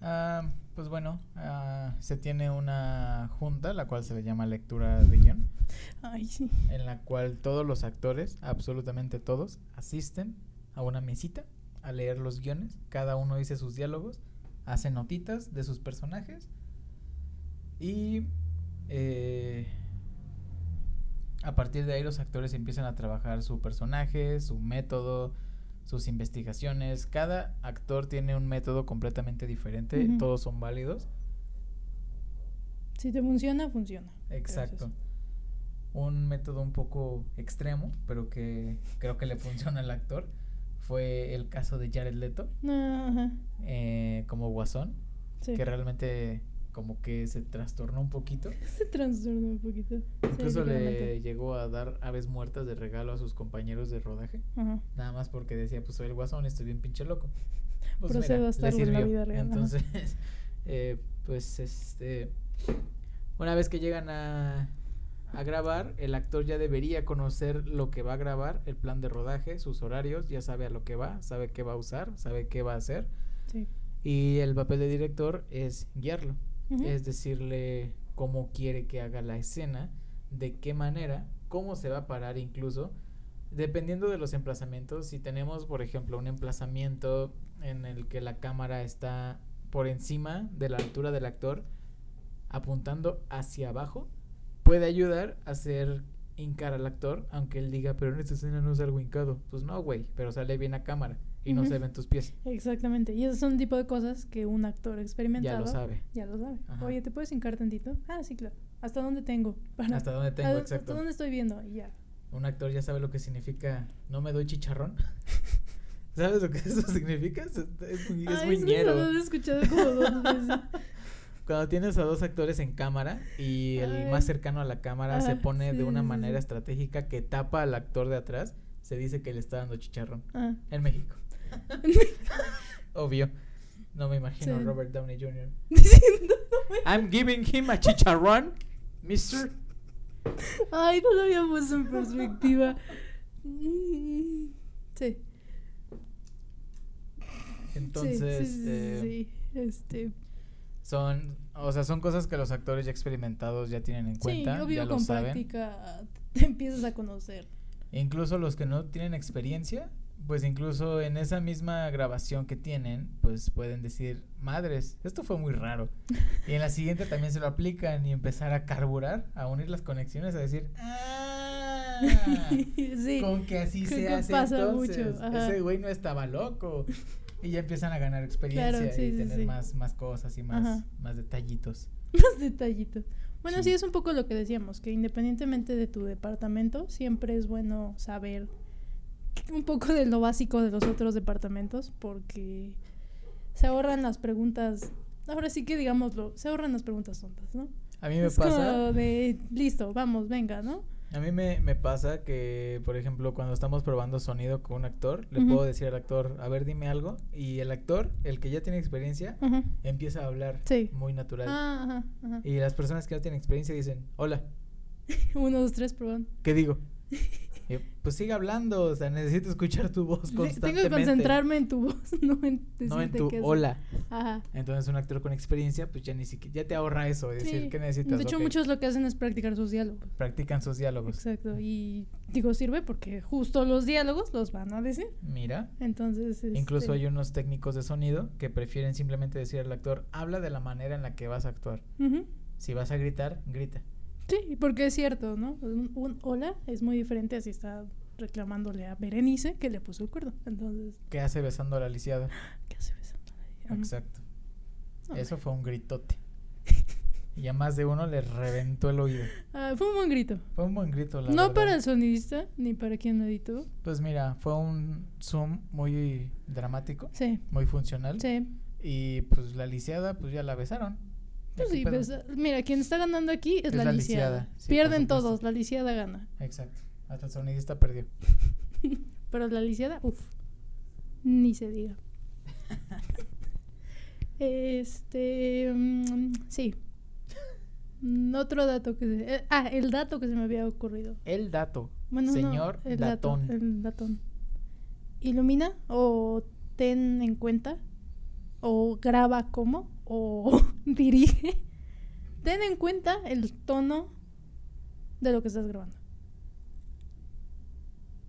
Ah, pues bueno, ah, se tiene una junta, la cual se le llama lectura de guion, Ay, sí. en la cual todos los actores, absolutamente todos, asisten a una mesita a leer los guiones. Cada uno dice sus diálogos, hace notitas de sus personajes y eh, a partir de ahí los actores empiezan a trabajar su personaje, su método, sus investigaciones. Cada actor tiene un método completamente diferente, todos son válidos. Si te funciona, funciona. Exacto. Gracias. Un método un poco extremo, pero que creo que le funciona al actor, fue el caso de Jared Leto No, ajá. eh, como guasón, Sí. que realmente como que se trastornó un poquito. Se trastornó un poquito. Sí, Incluso le llegó a dar aves muertas de regalo a sus compañeros de rodaje. Ajá. Nada más porque decía, pues soy el guasón, estoy bien pinche loco. Pues Procedo mira, a estar le en la sirvió. vida real. Entonces, eh, pues este, una vez que llegan a, a grabar, el actor ya debería conocer lo que va a grabar, el plan de rodaje, sus horarios, ya sabe a lo que va, sabe qué va a usar, sabe qué va a hacer. Sí. Y el papel de director es guiarlo, Es decirle cómo quiere que haga la escena, de qué manera, cómo se va a parar incluso, dependiendo de los emplazamientos. Si tenemos, por ejemplo, un emplazamiento en el que la cámara está por encima de la altura del actor, apuntando hacia abajo, puede ayudar a hacer hincar al actor, aunque él diga, pero en esta escena no salgo hincado. Pues no, güey, pero sale bien a cámara y no Ujú. se ven tus pies. Exactamente. Y esos son el tipo de cosas que un actor experimentado Ya lo sabe. ya lo sabe. Ajá. Oye, ¿te puedes hincar tantito? Ah, sí, claro. ¿Hasta dónde tengo? Para- Hasta dónde tengo, ¿Hasta exacto. dónde estoy viendo? Y ya. Un actor ya sabe lo que significa no me doy chicharrón. ¿Sabes lo que eso significa? Es, es muy, es Ay, muy ñero. Lo he escuchado como dos veces. Cuando tienes a dos actores en cámara y el Ay. más cercano a la cámara se Ajá, pone sí, de una sí, manera sí. estratégica que tapa al actor de atrás, se dice que le está dando chicharrón. Ah. En México. Obvio. No me imagino a Sí. Robert Downey Jr. Diciendo, I'm giving him a chicharrón, mister. Ay, no lo había puesto en perspectiva. Sí. Entonces, sí, sí, sí, eh, sí, Este, son, o sea, son cosas que los actores ya experimentados ya tienen en sí, cuenta, obvio ya lo con saben. práctica te empiezas a conocer. Incluso los que no tienen experiencia, pues incluso en esa misma grabación que tienen, pues pueden decir, madres, esto fue muy raro. Y en la siguiente también se lo aplican y empezar a carburar, a unir las conexiones, a decir, ah, sí. con que así se hace pasa entonces. mucho. Ese güey no estaba loco. Y ya empiezan a ganar experiencia Claro, sí, y sí, tener más, más cosas y más, Ajá. más detallitos. Más detallitos. Bueno. Sí. es un poco lo que decíamos, que independientemente de tu departamento, siempre es bueno saber un poco de lo básico de los otros departamentos, porque se ahorran las preguntas, ahora sí que digámoslo, se ahorran las preguntas tontas, ¿no? A mí me es pasa... como de, listo, vamos, venga, ¿no? A mí me, me pasa que, por ejemplo, cuando estamos probando sonido con un actor, le puedo decir al actor, a ver, dime algo, y el actor, el que ya tiene experiencia, empieza a hablar Sí. muy natural. Ah, ajá, ajá. Y las personas que no tienen experiencia dicen, hola, Uno, dos, tres, probando. ¿qué digo? Y pues sigue hablando, o sea, necesito escuchar tu voz Te- constantemente. Tengo que concentrarme en tu voz, no en No en decirte tu hola. Ajá. Entonces un actor con experiencia, pues ya ni siquiera, ya te ahorra eso, de decir. ¿qué necesitas? De hecho, muchos lo que hacen es practicar sus diálogos. Practican sus diálogos. Exacto. Y digo, sirve porque justo los diálogos los van a decir. Mira, Entonces, incluso este, hay unos técnicos de sonido que prefieren simplemente decir al actor, habla de la manera en la que vas a actuar. Si vas a gritar, grita. Sí, porque es cierto, ¿no? Un, un hola es muy diferente así está reclamándole a Berenice que le puso el cuerno. Entonces, ¿Qué hace besando a la lisiada? ¿qué hace besándole? Ajá. Exacto. No, Eso fue un gritote. Y a más de uno le reventó el oído. Ah, fue un buen grito. Fue un buen grito, la no verdad. para el sonidista ni para quien lo editó. Pues mira, fue un zoom muy dramático, Sí, muy funcional. sí. Y pues la lisiada, pues ya la besaron. Pues sí, besa- mira, quien está ganando aquí es, Es la, la lisiada. lisiada, sí, por Pierden todos, la lisiada gana. Exacto. Hasta el sonidista perdió. Pero la lisiada, uff, ni se diga. este, mm, sí. Mm, Otro dato que se, eh, ah, el dato que se me había ocurrido. El dato. Bueno, no, Señor el datón. Dato, el datón. Ilumina o ten en cuenta o graba como o dirige. Ten en cuenta el tono de lo que estás grabando.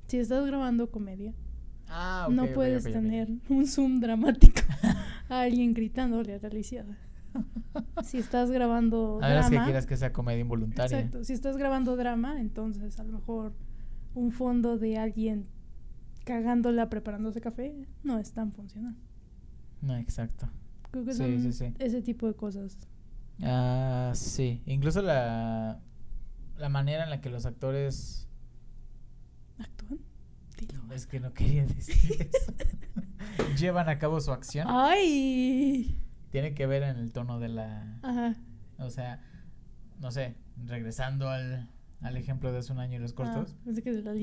Si estás grabando comedia, Ah, no puedes tener un zoom dramático a alguien gritándole a la lisiada. Si estás grabando A menos que drama, quieras que sea comedia involuntaria. exacto, si estás grabando drama, entonces a lo mejor un fondo de alguien cagándola preparándose café no es tan funcional. No, exacto. Creo que Sí, son sí, sí. ese tipo de cosas. Ah, sí. Incluso la, la manera en la que los actores... ¿Actúan? Dilo. Es que no quería decir eso. Llevan a cabo su acción. Ah. ¡Ay! Tiene que ver en el tono de la... Ajá. O sea, no sé, regresando al, al ejemplo de hace un año y los cortos. Ah, que la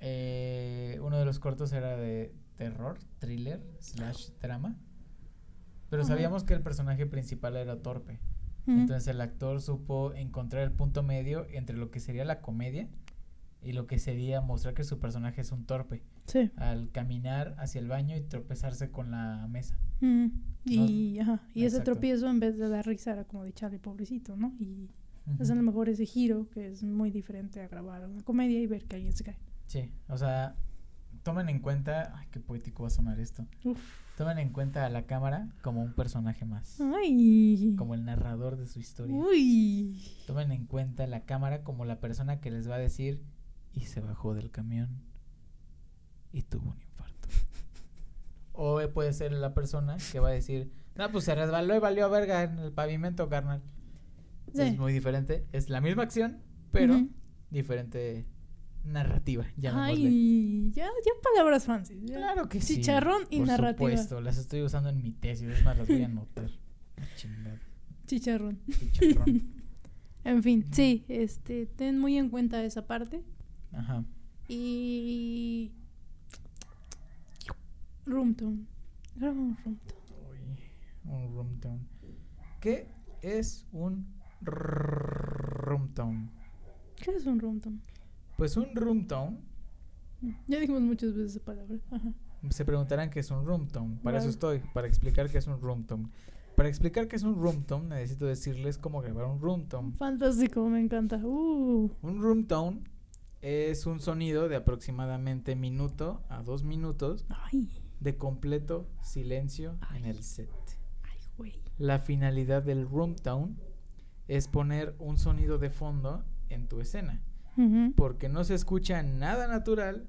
eh, uno de los cortos era de terror, thriller, slash drama. Pero Ajá. sabíamos que el personaje principal era torpe. Entonces el actor supo encontrar el punto medio entre lo que sería la comedia y lo que sería mostrar que su personaje es un torpe Sí. al caminar hacia el baño y tropezarse con la mesa. Y, ajá, y ese tropiezo en vez de dar risa era como de chale, pobrecito, ¿no? Y Ujú. es a lo mejor ese giro que es muy diferente a grabar una comedia y ver que alguien se cae. Sí, o sea, tomen en cuenta, ay, qué poético va a sonar esto. Uf. Tomen en cuenta a la cámara como un personaje más, Ay. como el narrador de su historia. Uy. Tomen en cuenta la cámara como la persona que les va a decir y se bajó del camión y tuvo un infarto. O puede ser la persona que va a decir, no, pues se resbaló y valió verga en el pavimento, carnal. Sí. Es muy diferente, es la misma acción, pero diferente narrativa, llamémosle. Ay, ya, ya palabras fancy. ya. Claro que sí. Chicharrón y por narrativa. supuesto, las estoy usando en mi tesis, es más, las voy a anotar. Chicharrón. chicharrón. En fin, sí, este, ten muy en cuenta esa parte. Ajá. Y. Roomtone. Graba un roomtone. Uy, un room tone. ¿Qué es un room tone? ¿Qué es un roomtone? Pues un room tone, Ya dijimos muchas veces esa palabra. Ajá. se preguntarán qué es un room tone. Para eso estoy, para explicar qué es un room tone. Para explicar qué es un room tone, necesito decirles cómo grabar un room tone. Fantástico, me encanta. Uh. Un room tone es un sonido de aproximadamente minuto a dos minutos Ay, de completo silencio en el set. ay, güey. La finalidad del room tone es poner un sonido de fondo en tu escena, Porque no se escucha nada natural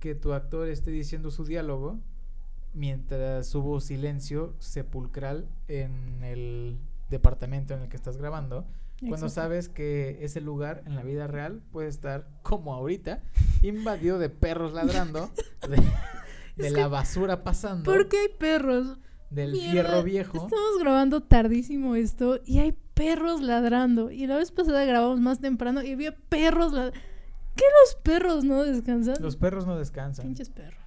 que tu actor esté diciendo su diálogo mientras hubo silencio sepulcral en el departamento en el que estás grabando, cuando sabes que ese lugar en la vida real puede estar como ahorita, invadido de perros ladrando, de, la que- basura pasando, ¿Por qué hay perros? Del Mierda, fierro viejo. Estamos grabando tardísimo esto y hay perros ladrando. Y la vez pasada grabamos más temprano y había perros ladrando. ¿Qué los perros no descansan? Los perros no descansan. pinches perros.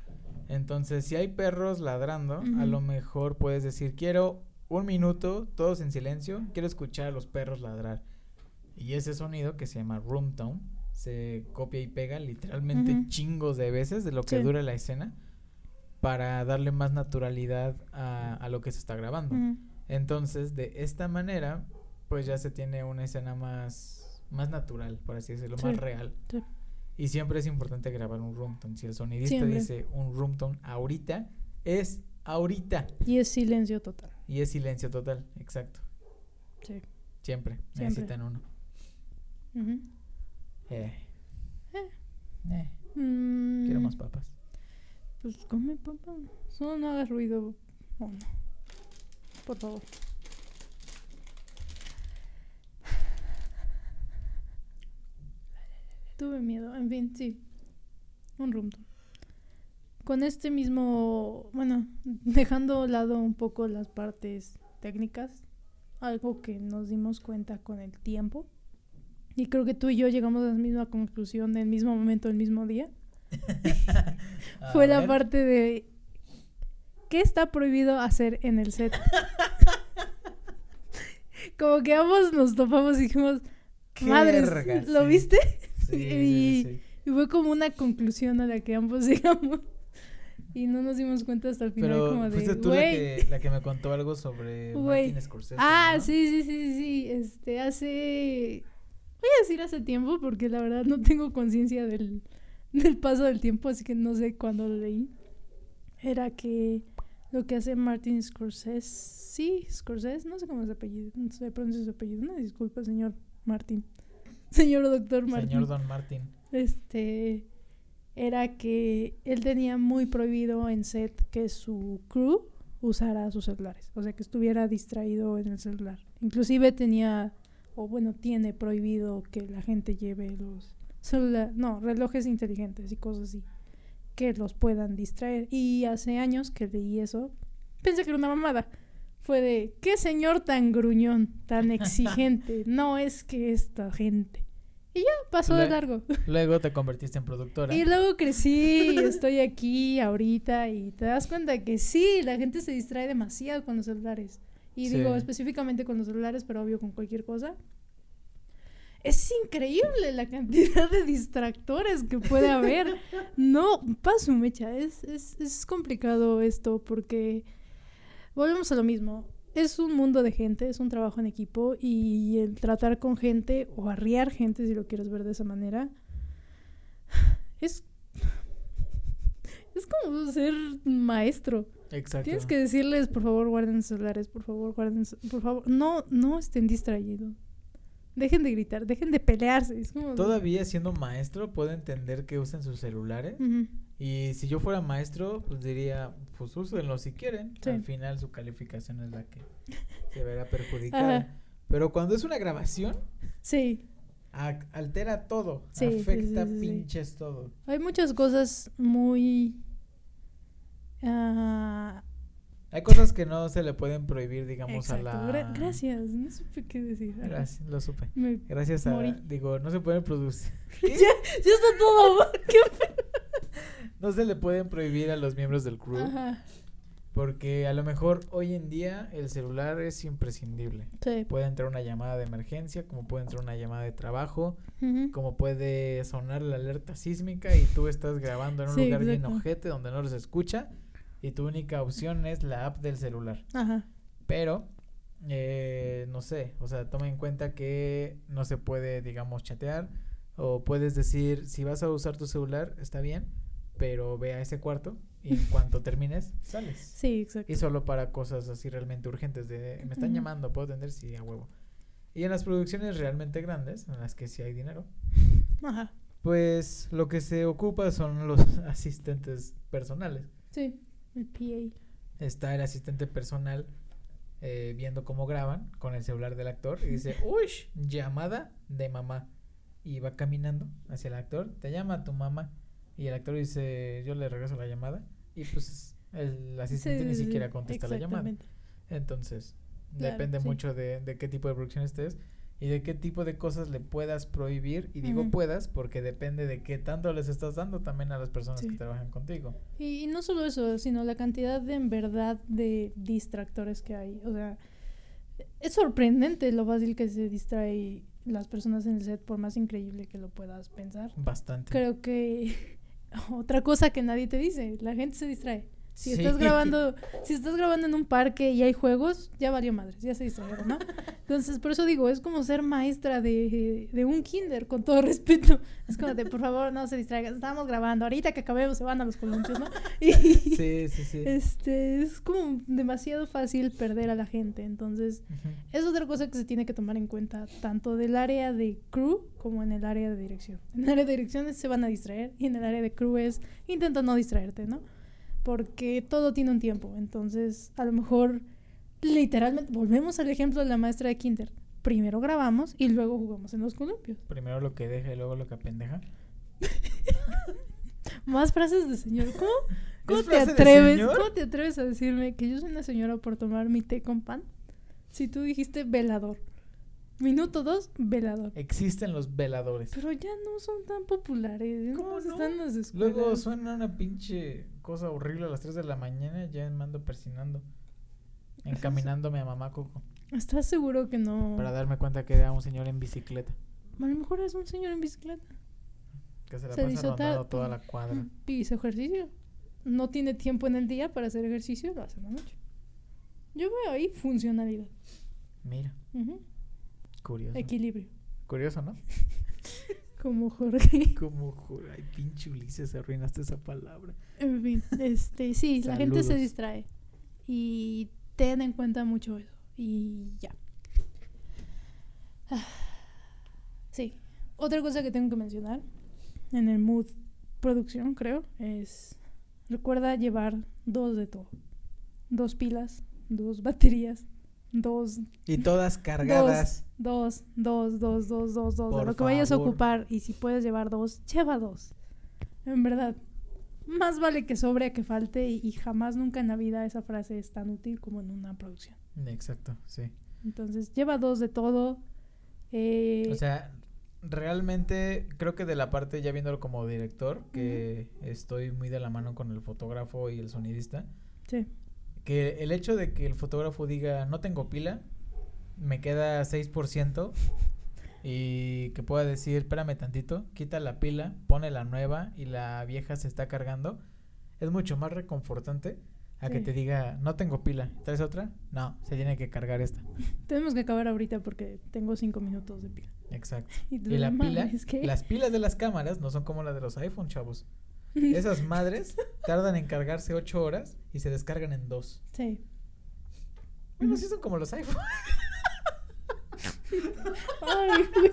Entonces, si hay perros ladrando, a lo mejor puedes decir, quiero un minuto, todos en silencio, quiero escuchar a los perros ladrar. Y ese sonido, que se llama room tone, se copia y pega literalmente chingos de veces de lo que Sí. dura la escena para darle más naturalidad a, a lo que se está grabando. Entonces, de esta manera, pues ya se tiene una escena más, más natural, por así decirlo, Sí, más real. sí. Y siempre es importante grabar un room tone. Si el sonidista Siempre. dice un room tone ahorita, es ahorita. Y es silencio total. Y es silencio total, exacto. Sí. Siempre, Siempre. necesitan uno. Eh. Eh. Eh, Mm, Quiero más papas. Pues come, papá. Solo no hagas ruido. No. Por favor. Tuve miedo. En fin, sí. Un tour. Con este mismo, bueno, dejando a lado un poco las partes técnicas, algo que nos dimos cuenta con el tiempo, y creo que tú y yo llegamos a la misma conclusión en el mismo momento, el mismo día, Fue la parte de ¿qué está prohibido hacer en el set? Como que ambos nos topamos y dijimos, madres, verga, ¿lo sí. viste? Sí, y, sí, sí. y fue como una conclusión a la que ambos llegamos. Y no nos dimos cuenta hasta el final Pero como fuiste tú la que, la que me contó algo sobre. Martin Scorsese. Ah, ¿no? sí, sí, sí, sí, este, hace, voy a decir hace tiempo porque la verdad no tengo conciencia del, del paso del tiempo, así que no sé cuándo lo leí. Era que lo que hace Martin Scorsese, sí, Scorsese, no sé cómo se apellido, no se pronuncia su apellido, una disculpa, señor Martin. Señor doctor Martin. Señor Don Martin. Este era que él tenía muy prohibido en set que su crew usara sus celulares, o sea, que estuviera distraído en el celular. Inclusive tenía, o bueno, tiene prohibido que la gente lleve los no, relojes inteligentes y cosas así, que los puedan distraer. Y hace años que leí eso, pensé que era una mamada. Fue de, qué señor tan gruñón, tan exigente. no es que esta gente. Y ya, pasó de largo. Luego te convertiste en productora. Y luego crecí y estoy aquí ahorita y te das cuenta que sí, la gente se distrae demasiado con los celulares. Y digo específicamente con los celulares, pero obvio con cualquier cosa. Es increíble la cantidad de distractores que puede haber. No, paso, mecha. Es, es, es complicado esto porque volvemos a lo mismo. Es un mundo de gente, es un trabajo en equipo y el tratar con gente o arriar gente, si lo quieres ver de esa manera, es, es como ser maestro. Exacto. Tienes que decirles, por favor, guarden sus celulares, por favor, guarden, por favor, no, no estén distraídos. Dejen de gritar, dejen de pelearse. Es como... Todavía siendo maestro puedo entender que usen sus celulares. Y si yo fuera maestro, pues diría, pues úsenlo si quieren. Sí. Al final su calificación es la que se verá perjudicada. Ajá. Pero cuando es una grabación, Sí, altera todo. Sí, afecta sí, pinches todo. hay muchas cosas muy... ah, Hay cosas que no se le pueden prohibir, digamos, exacto. a la... gra- gracias, no supe qué decir. Gracias, lo supe. Me- Gracias a... Morí. Digo, no se pueden producir... ya, ya está todo. ¿Qué No se le pueden prohibir a los miembros del crew. Ajá. Porque a lo mejor hoy en día el celular es imprescindible. Sí. Puede entrar una llamada de emergencia, como puede entrar una llamada de trabajo, como puede sonar la alerta sísmica y tú estás grabando en un Sí, lugar bien ojete donde no los escucha y tu única opción es la app del celular. Ajá. Pero, eh, no sé, o sea, toma en cuenta que no se puede, digamos, chatear o puedes decir, si vas a usar tu celular, está bien, pero ve a ese cuarto y en cuanto termines, sales. Sí, exacto. Y solo para cosas así realmente urgentes de me están llamando, puedo atender sí a huevo. Y en las producciones realmente grandes, en las que sí hay dinero, Ajá. pues lo que se ocupa son los asistentes personales. Sí. El PA. Está el asistente personal eh, viendo cómo graban con el celular del actor y dice, uy, llamada de mamá. Y va caminando hacia el actor, te llama tu mamá. Y el actor dice, yo le regreso la llamada. Y pues el asistente Sí, ni sí, siquiera contesta la llamada. Entonces, Claro, depende sí. mucho de, de qué tipo de producción estés y de qué tipo de cosas le puedas prohibir. Y digo puedas porque depende de qué tanto les estás dando también a las personas Sí. que trabajan contigo. Y, y no solo eso, sino la cantidad de en verdad de distractores que hay. O sea, es sorprendente lo fácil que se distrae las personas en el set, por más increíble que lo puedas pensar. Bastante. Creo que otra cosa que nadie te dice, la gente se distrae. Si Sí. estás grabando, si estás grabando en un parque y hay juegos, ya valió madres, ya se distrajeron, ¿no? Entonces, por eso digo, es como ser maestra de, de un kinder, con todo respeto. Es como de, por favor, no se distraigan, estamos grabando, ahorita que acabemos se van a los columpios, ¿no? Y Sí, sí, sí. este, es como demasiado fácil perder a la gente, entonces es otra cosa que se tiene que tomar en cuenta, tanto del área de crew como en el área de dirección. En el área de dirección se van a distraer y en el área de crew es intenta no distraerte, ¿no? Porque todo tiene un tiempo. Entonces, a lo mejor, literalmente, volvemos al ejemplo de la maestra de Kinder. Primero grabamos y luego jugamos en los columpios. Primero lo que deja y luego lo que apendeja. Más frases de señor. ¿Cómo, cómo ¿Es te atreves? ¿Cómo te atreves a decirme que yo soy una señora por tomar mi té con pan? Si tú dijiste velador. Minuto dos, velador. Existen los veladores. Pero ya no son tan populares. ¿Cómo ¿Cómo no? están las escuelas? Luego suena una pinche cosa horrible a las 3 de la mañana ya me ando persinando. Encaminándome a mamá Coco. ¿Estás seguro que no? Para darme cuenta que era un señor en bicicleta. A lo mejor es un señor en bicicleta. Que se la Se pasa disota- toda la cuadra. Y hizo ejercicio. No tiene tiempo en el día para hacer ejercicio, lo hace en la noche. Yo veo ahí funcionalidad. Mira, curioso. Equilibrio. Curioso, ¿no? Como Jorge. Como, joder, ay, pinche Ulises, arruinaste esa palabra. En fin, este, sí, la gente se distrae. Y ten en cuenta mucho eso. Y ya. Ah, Sí. Otra cosa que tengo que mencionar en el mood producción, creo, es recuerda llevar dos de todo. Dos pilas, dos baterías, dos Y todas cargadas. Dos, dos, dos, dos, dos, dos. Por de lo que vayas a ocupar. Y si puedes llevar dos, lleva dos. En verdad. Más vale que sobre a que falte. Y, y jamás nunca en la vida esa frase es tan útil como en una producción. Exacto, sí. Entonces, lleva dos de todo. Eh, O sea, realmente creo que de la parte, ya viéndolo como director, que estoy muy de la mano con el fotógrafo y el sonidista, Sí. que el hecho de que el fotógrafo diga no tengo pila, me queda 6% y que pueda decir espérame tantito, quita la pila, pone la nueva y la vieja se está cargando, es mucho más reconfortante a que te diga no tengo pila, ¿traes otra? No, se tiene que cargar esta. Tenemos que acabar ahorita porque tengo cinco minutos de pila. Exacto. Y, Y la "No pila, mames, ¿qué?". las pilas de las cámaras no son como las de los iPhone, chavos. Esas madres tardan en cargarse 8 horas y se descargan en 2. Sí. Bueno, sí son como los iPhone. Ay, güey.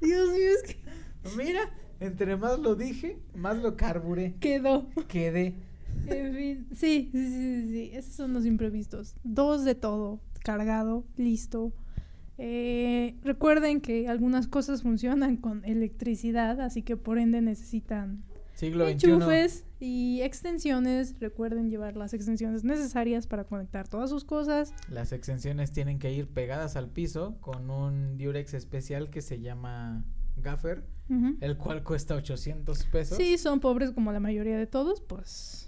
Dios mío, es que Mira, entre más lo dije, más lo carburé. quedó. Quedé. En fin, sí, sí, sí, sí, esos son los imprevistos. Dos de todo, cargado, listo. Eh, recuerden que algunas cosas funcionan con electricidad, así que por ende necesitan Siglo XXI. enchufes y extensiones. Recuerden llevar las extensiones necesarias para conectar todas sus cosas. Las extensiones tienen que ir pegadas al piso con un Durex especial que se llama Gaffer, Ujú. el cual cuesta 800 pesos. Sí, son pobres como la mayoría de todos, pues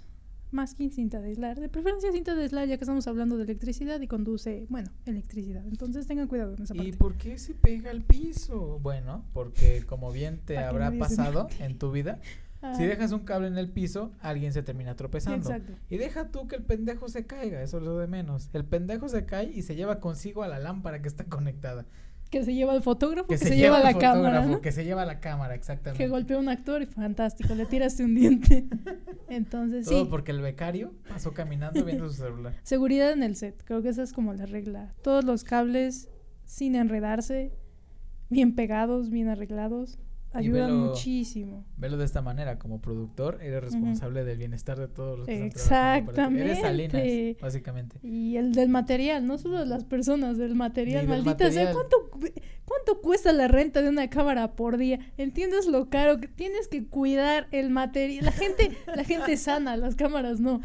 más que cinta de aislar. De preferencia cinta de aislar ya que estamos hablando de electricidad y conduce, bueno, electricidad. Entonces tengan cuidado en esa ¿Y parte. por qué se pega al piso? Bueno, porque como bien te habrá pasado en tu vida, Si dejas un cable en el piso, alguien se termina tropezando. Exacto. Y deja tú que el pendejo se caiga, eso es lo de menos. El pendejo se cae y se lleva consigo a la lámpara que está conectada. Que se lleva el fotógrafo, Que, que, se, lleva, el la cámara, que se lleva la cámara, exactamente. Que golpea a un actor y fantástico, le tiraste un diente. Entonces, Todo sí, porque el becario pasó caminando viendo su celular. seguridad en el set. Creo que esa es como la regla. Todos los cables sin enredarse, bien pegados, bien arreglados, ayudan velo- muchísimo. Velo de esta manera, como productor, eres responsable del bienestar de todos los que están para ti. Eres Salinas, Exactamente. básicamente. Y el del material, no solo de las personas, del material. Del Maldita sea. ¿cuánto, cu- ¿cuánto cuesta la renta de una cámara por día? ¿Entiendes lo caro que tienes que cuidar el material? La gente, la gente sana, las cámaras no.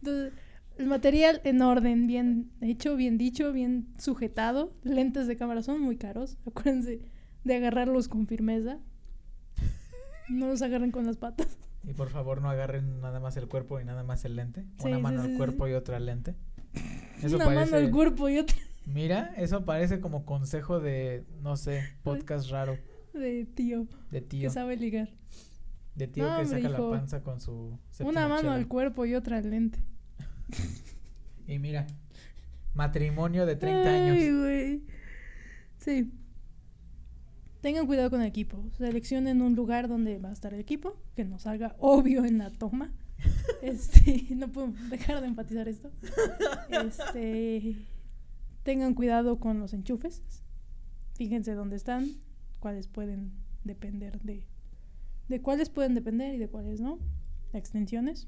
Entonces, el material en orden, bien hecho, bien dicho, bien sujetado. Lentes de cámara son muy caros. Acuérdense de agarrarlos con firmeza. No los agarren con las patas. Y por favor no agarren nada más el cuerpo y nada más el lente. Sí, Una mano sí, al cuerpo y otra al lente. Eso Una mano al cuerpo y otra Mira, eso parece como consejo de, no sé, podcast raro de tío. de tío. que sabe ligar. De tío No, que saca la panza con su Una mano chela. al cuerpo y otra al lente. Y mira, matrimonio de 30 Ay, años. güey. Sí. Tengan cuidado con el equipo. Seleccionen un lugar donde va a estar el equipo, que no salga obvio en la toma. Este, no puedo dejar de enfatizar esto. Este, tengan cuidado con los enchufes. Fíjense dónde están, cuáles pueden depender de de cuáles pueden depender y de cuáles no. Extensiones.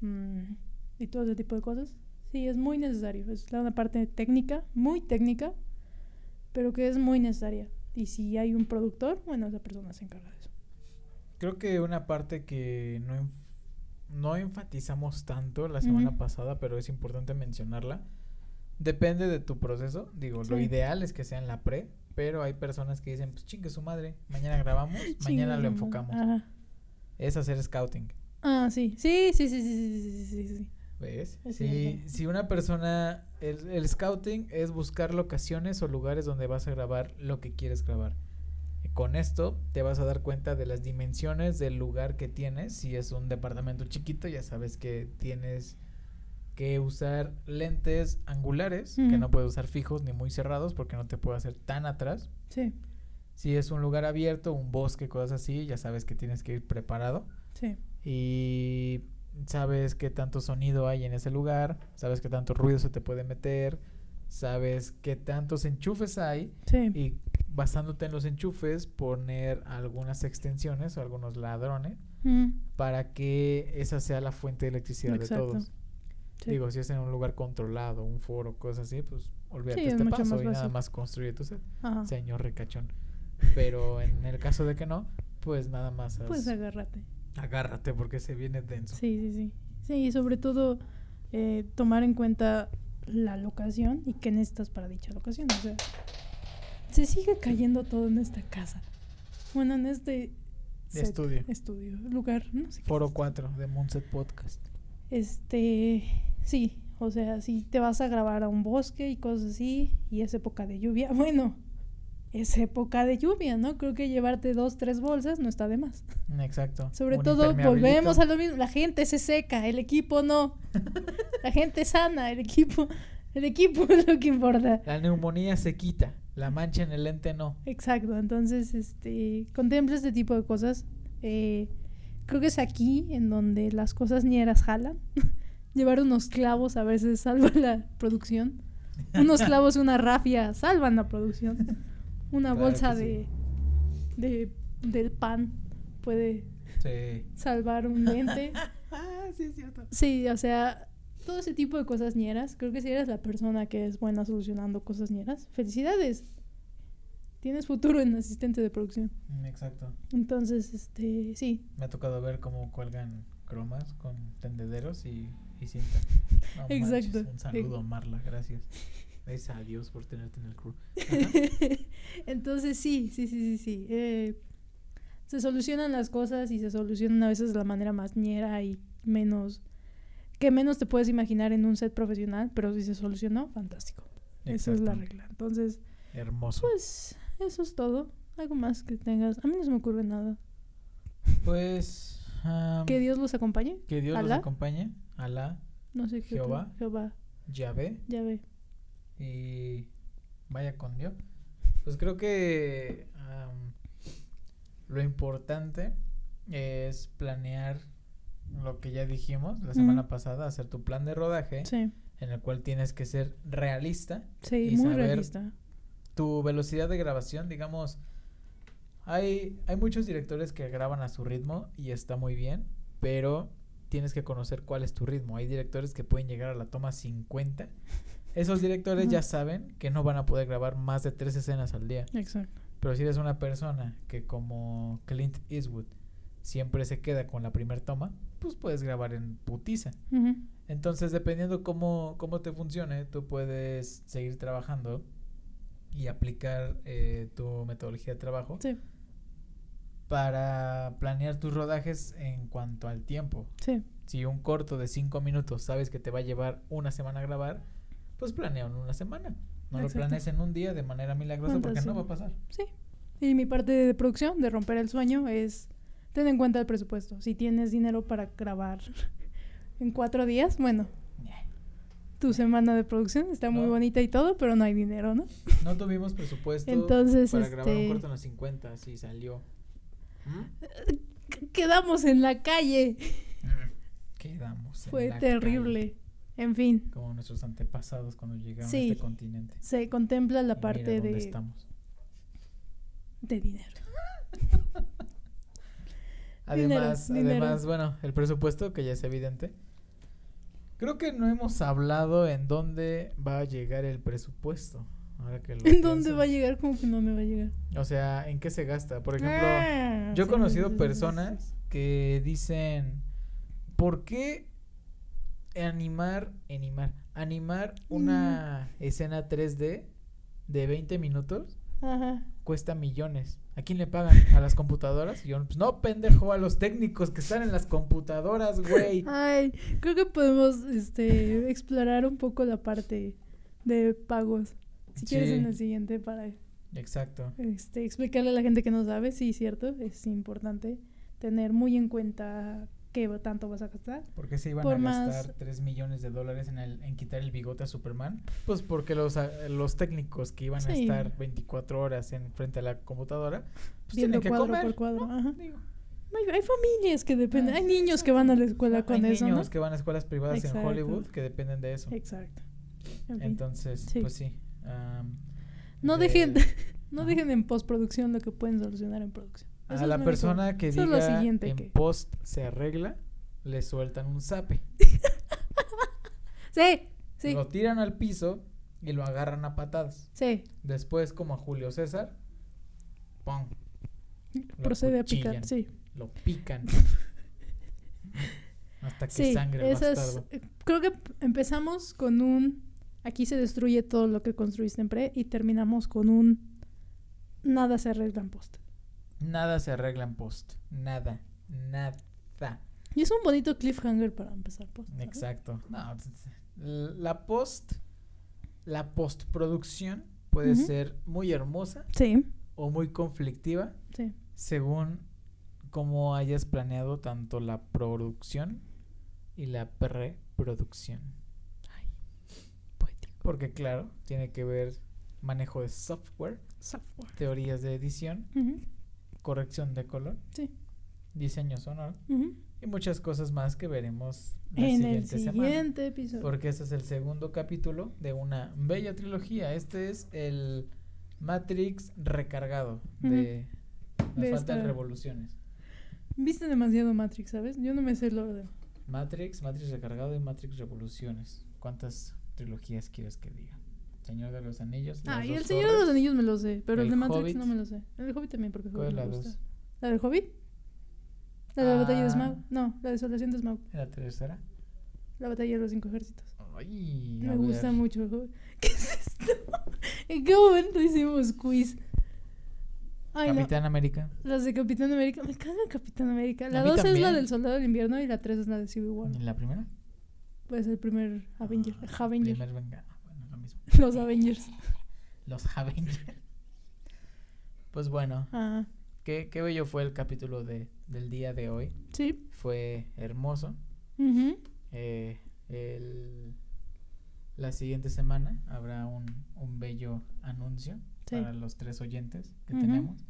mm, y todo ese tipo de cosas. Sí, es muy necesario. Es la- una parte técnica, muy técnica, pero que es muy necesaria. Y si hay un productor, bueno, esa persona se encarga de eso. Creo que una parte que no, no enfatizamos tanto la semana pasada, pero es importante mencionarla. Depende de tu proceso. Digo, lo ideal es que sea en la pre, pero hay personas que dicen, pues chingue su madre, mañana grabamos, mañana lo enfocamos. Es hacer scouting. Ah, sí. Sí, sí, sí, sí, sí, sí, sí. ¿Ves? Sí, si una persona el, el scouting es buscar locaciones o lugares donde vas a grabar lo que quieres grabar. Con esto te vas a dar cuenta de las dimensiones del lugar que tienes. Si es un departamento chiquito, ya sabes que tienes que usar lentes angulares, que no puedes usar fijos ni muy cerrados porque no te puede hacer tan atrás. Sí, Si es un lugar abierto, un bosque, cosas así, ya sabes que tienes que ir preparado sí. y sabes qué tanto sonido hay en ese lugar, sabes qué tanto ruido se te puede meter, sabes qué tantos enchufes hay Sí. y basándote en los enchufes poner algunas extensiones o algunos ladrones Mm, para que esa sea la fuente de electricidad Exacto. de todos. sí. Digo, si es en un lugar controlado, un foro, cosas así, pues olvídate Sí, es este paso y nada más construye tu set, Ajá. señor ricachón. Pero en el caso de que no, pues nada más Pues agárrate. Agárrate porque se viene denso. Sí, sí, sí. Sí, y sobre todo eh, tomar en cuenta la locación y qué necesitas para dicha locación. O sea, Se sigue cayendo todo en esta casa. Bueno, en este set, Estudio. estudio, lugar, no sé Foro es. 4 de Moonset Podcast. Este, sí, o sea, si te vas a grabar a un bosque y cosas así, y es época de lluvia, bueno, es época de lluvia, ¿no? Creo que llevarte dos, tres bolsas no está de más. Exacto. Sobre Un todo, volvemos a lo mismo, la gente se seca, el equipo no. La gente sana, el equipo, el equipo es lo que importa. La neumonía se quita, la mancha en el lente no. Exacto, entonces, este, contempla este tipo de cosas. Eh, creo que es aquí en donde las cosas ñeras jalan. Llevar unos clavos a veces salva la producción. Unos clavos, una rafia salvan la producción. Una Claro bolsa de, de del pan puede Sí. salvar un lente. Ah, sí es cierto. Sí, o sea, todo ese tipo de cosas ñeras. Creo que si eres la persona que es buena solucionando cosas ñeras, felicidades. Tienes futuro en asistente de producción. Mm, Exacto. Entonces, este, sí. Me ha tocado ver cómo cuelgan cromas con tendederos y, y cinta. No Exacto. manches, Un saludo, Marla, gracias. Gracias a Dios por tenerte en el crew. Entonces, sí, sí, sí, sí, sí. Eh, se solucionan las cosas y se solucionan a veces de la manera más ñera y menos... Que menos te puedes imaginar en un set profesional, pero si se solucionó, fantástico. Esa es la regla. Entonces, Hermoso. pues, eso es todo. Algo más que tengas. A mí no se me ocurre nada. Pues. Que Dios los acompañe. que Dios los ¿Alá? acompañe. Alá, No sé qué. Jehová. Jehová. Yahvé Ya ve. Y vaya con Dios. Pues creo que lo importante es planear lo que ya dijimos la semana pasada, hacer tu plan de rodaje Sí. en el cual tienes que ser realista. Sí, Y muy saber- realista. Tu velocidad de grabación, digamos, hay, hay muchos directores que graban a su ritmo y está muy bien, pero tienes que conocer cuál es tu ritmo. Hay directores que pueden llegar a la toma 50. Esos directores ya saben que no van a poder grabar más de tres escenas al día. Exacto. Pero si eres una persona que como Clint Eastwood siempre se queda con la primera toma, pues puedes grabar en putiza. Entonces, dependiendo cómo, cómo te funcione, tú puedes seguir trabajando y aplicar eh, tu metodología de trabajo Sí, para planear tus rodajes en cuanto al tiempo. sí. Si un corto de cinco minutos sabes que te va a llevar una semana a grabar, pues planea en una semana. No lo planees en un día de manera milagrosa porque no va a pasar. Sí. Y mi parte de producción, de romper el sueño, es ten en cuenta el presupuesto. Si tienes dinero para grabar en cuatro días, bueno, tu semana de producción está muy bonita y todo, pero no hay dinero, ¿no? No tuvimos presupuesto Entonces, para grabar un este- corto en los 50, sí salió. ¿Mm? Qu- Quedamos en la calle. Quedamos. en Fue la terrible. En fin, como nuestros antepasados cuando llegaron Sí. a este continente. se contempla Y la mira parte dónde de, estamos. de dinero. Además, Dinero, dinero. además, bueno, el presupuesto, que ya es evidente. Creo que no hemos hablado en dónde va a llegar el presupuesto. Ahora que lo ¿En dónde va a llegar? ¿Cómo que no me va a llegar? O sea, ¿en qué se gasta? Por ejemplo, Ah, yo he sí, conocido sí, personas que dicen, ¿por qué animar, animar, animar una escena 3D de 20 minutos Ajá. cuesta millones? ¿A quién le pagan? ¿A las computadoras? Y yo, pues no, pendejo, a los técnicos que están en las computadoras, güey. Ay, creo que podemos este explorar un poco la parte de pagos. Si quieres en el siguiente para Exacto. este explicarle a la gente que no sabe, sí, cierto, es importante tener muy en cuenta tanto vas a gastar. ¿Por qué se iban Por a gastar 3 millones de dólares en, el, en quitar el bigote a Superman? Pues porque los, técnicos que iban a estar 24 horas en frente a la computadora, pues viendo tienen que cuadro comer. por cuadro. ¿no? Ajá. Digo, Hay, hay familias que dependen, hay niños que van a la escuela con hay eso, ¿no? niños que van a escuelas privadas Exacto. en Hollywood que dependen de eso. Exacto. En fin. Entonces, Sí. pues sí. no de- dejen no dejen en postproducción lo que pueden solucionar en producción. A la persona que Eso es lo diga siguiente en que- post se arregla, le sueltan un zape. Sí, sí, Lo tiran al piso y lo agarran a patadas. sí. Después, como a Julio César, ¡pum! Procede a picar, sí. Lo pican. Hasta que Sí, sangre esas- eh, creo que empezamos con un aquí se destruye todo lo que construiste en pre y terminamos con un nada se arregla en post. Nada se arregla en post. Nada. Nada. Y es un bonito cliffhanger para empezar post. ¿sabes? Exacto. No, t- la post, la postproducción puede ser muy hermosa Sí, o muy conflictiva sí. según cómo hayas planeado tanto la producción y la preproducción. Poético. Porque claro, tiene que ver manejo de software, Software. teorías de edición, corrección de color, Sí. diseño sonoro y muchas cosas más que veremos la En el siguiente semana. siguiente episodio. Porque este es el segundo capítulo de una bella trilogía. Este es el Matrix recargado de... Esta- revoluciones. Viste demasiado Matrix, ¿sabes? Yo no me sé el orden. Matrix, Matrix recargado y Matrix revoluciones. ¿Cuántas trilogías quieres que diga? Señor de los Anillos. Ah, y el Señor de los Anillos me lo sé, pero el, de Matrix no me lo sé. El de Hobbit también, porque el ¿Cuál Hobbit me gusta. ¿La del Hobbit? ¿La de la batalla de Ah. Smaug? No, la desolación de Smaug. ¿La tercera? La batalla de los cinco ejércitos. Ay, Me gusta mucho el Hobbit. ¿Qué es esto? ¿En qué momento hicimos quiz? Ay, no. Capitán América. Las de Capitán América. Me caga Capitán América. La A mí 2 es la del Soldado del Invierno y la 3 es la de Civil War. ¿Y la primera? Pues el primer Avenger. Ah, Avenger. primer venga- mismo. Los Avengers. Los Avengers. Pues bueno, qué, qué bello fue el capítulo de, del día de hoy. sí. Fue hermoso. Eh, el- la siguiente semana habrá un, un bello anuncio Sí. para los tres oyentes que tenemos.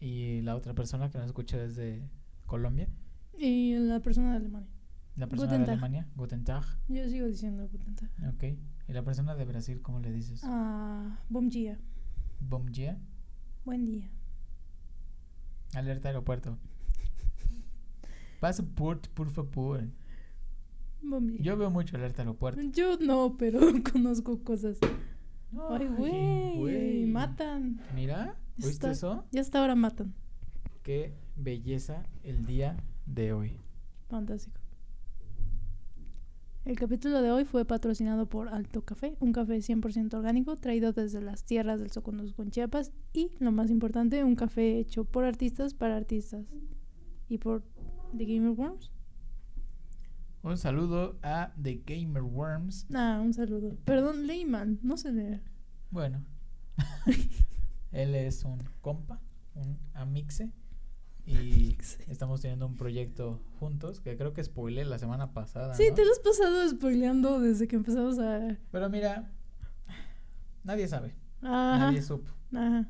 Y la otra persona que nos escucha desde Colombia, Y la persona de Alemania. la persona Guten de. Alemania, Guten Tag. Yo sigo diciendo Guten Tag. Ok. Y la persona de Brasil, ¿cómo le dices? Ah, bom dia. Bom dia. Buen día. Alerta aeropuerto. Passport, por favor. Bom dia. Yo veo mucho alerta aeropuerto. Yo no, pero conozco cosas. Ay, güey. Matan. Mira, ¿viste eso? Ya hasta ahora matan. Qué belleza el día de hoy. Fantástico. El capítulo de hoy fue patrocinado por Alto Café, un café 100% orgánico traído desde las tierras del Soconusco en Chiapas y, lo más importante, un café hecho por artistas para artistas y por The Gamer Worms. Un saludo a The Gamer Worms. Ah, un saludo. Perdón, Leyman, no se lee. Bueno, él es un compa, un amixe. Y estamos teniendo un proyecto juntos que creo que spoilé la semana pasada. Sí, ¿no? te lo has pasado spoileando desde que empezamos a... Pero mira, nadie sabe, Ajá, nadie supo. ajá.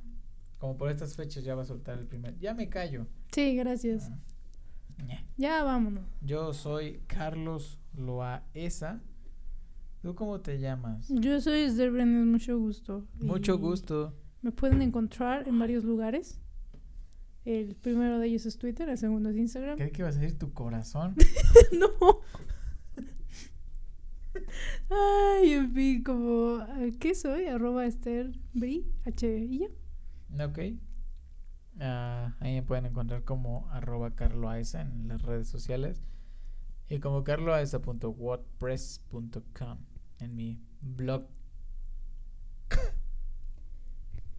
Como por estas fechas ya va a soltar el primer. Ya me callo. Sí, gracias. Ah. Ya vámonos. Yo soy Carlos Loaesa. ¿Tú cómo te llamas? Yo soy Esther mucho gusto. Mucho gusto. Me pueden encontrar en varios lugares. El primero de ellos es Twitter, el segundo es Instagram. Creí que ibas a decir tu corazón. no. Ay, en fin, como... eh, ¿Qué soy? Arroba Esther Bri, H y ya. Ok. Ah, ahí me pueden encontrar como arroba carloaesa en las redes sociales. Y como carloaesa.wordpress.com en mi blog.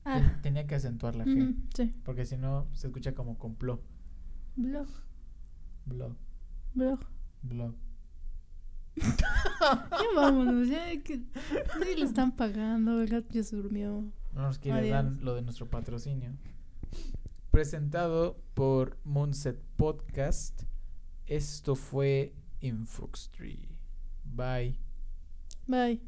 Ah, Ten- Tenía que acentuar la G. sí. Porque si no se escucha como complot. Blog, Blog. blog. Blog. Ya vámonos, ya que sí le están pagando, el gato ya se durmió. No nos quiere Adiós. dar lo de nuestro patrocinio. Presentado por Moonset Podcast. Esto fue Infoxtree. Bye. Bye.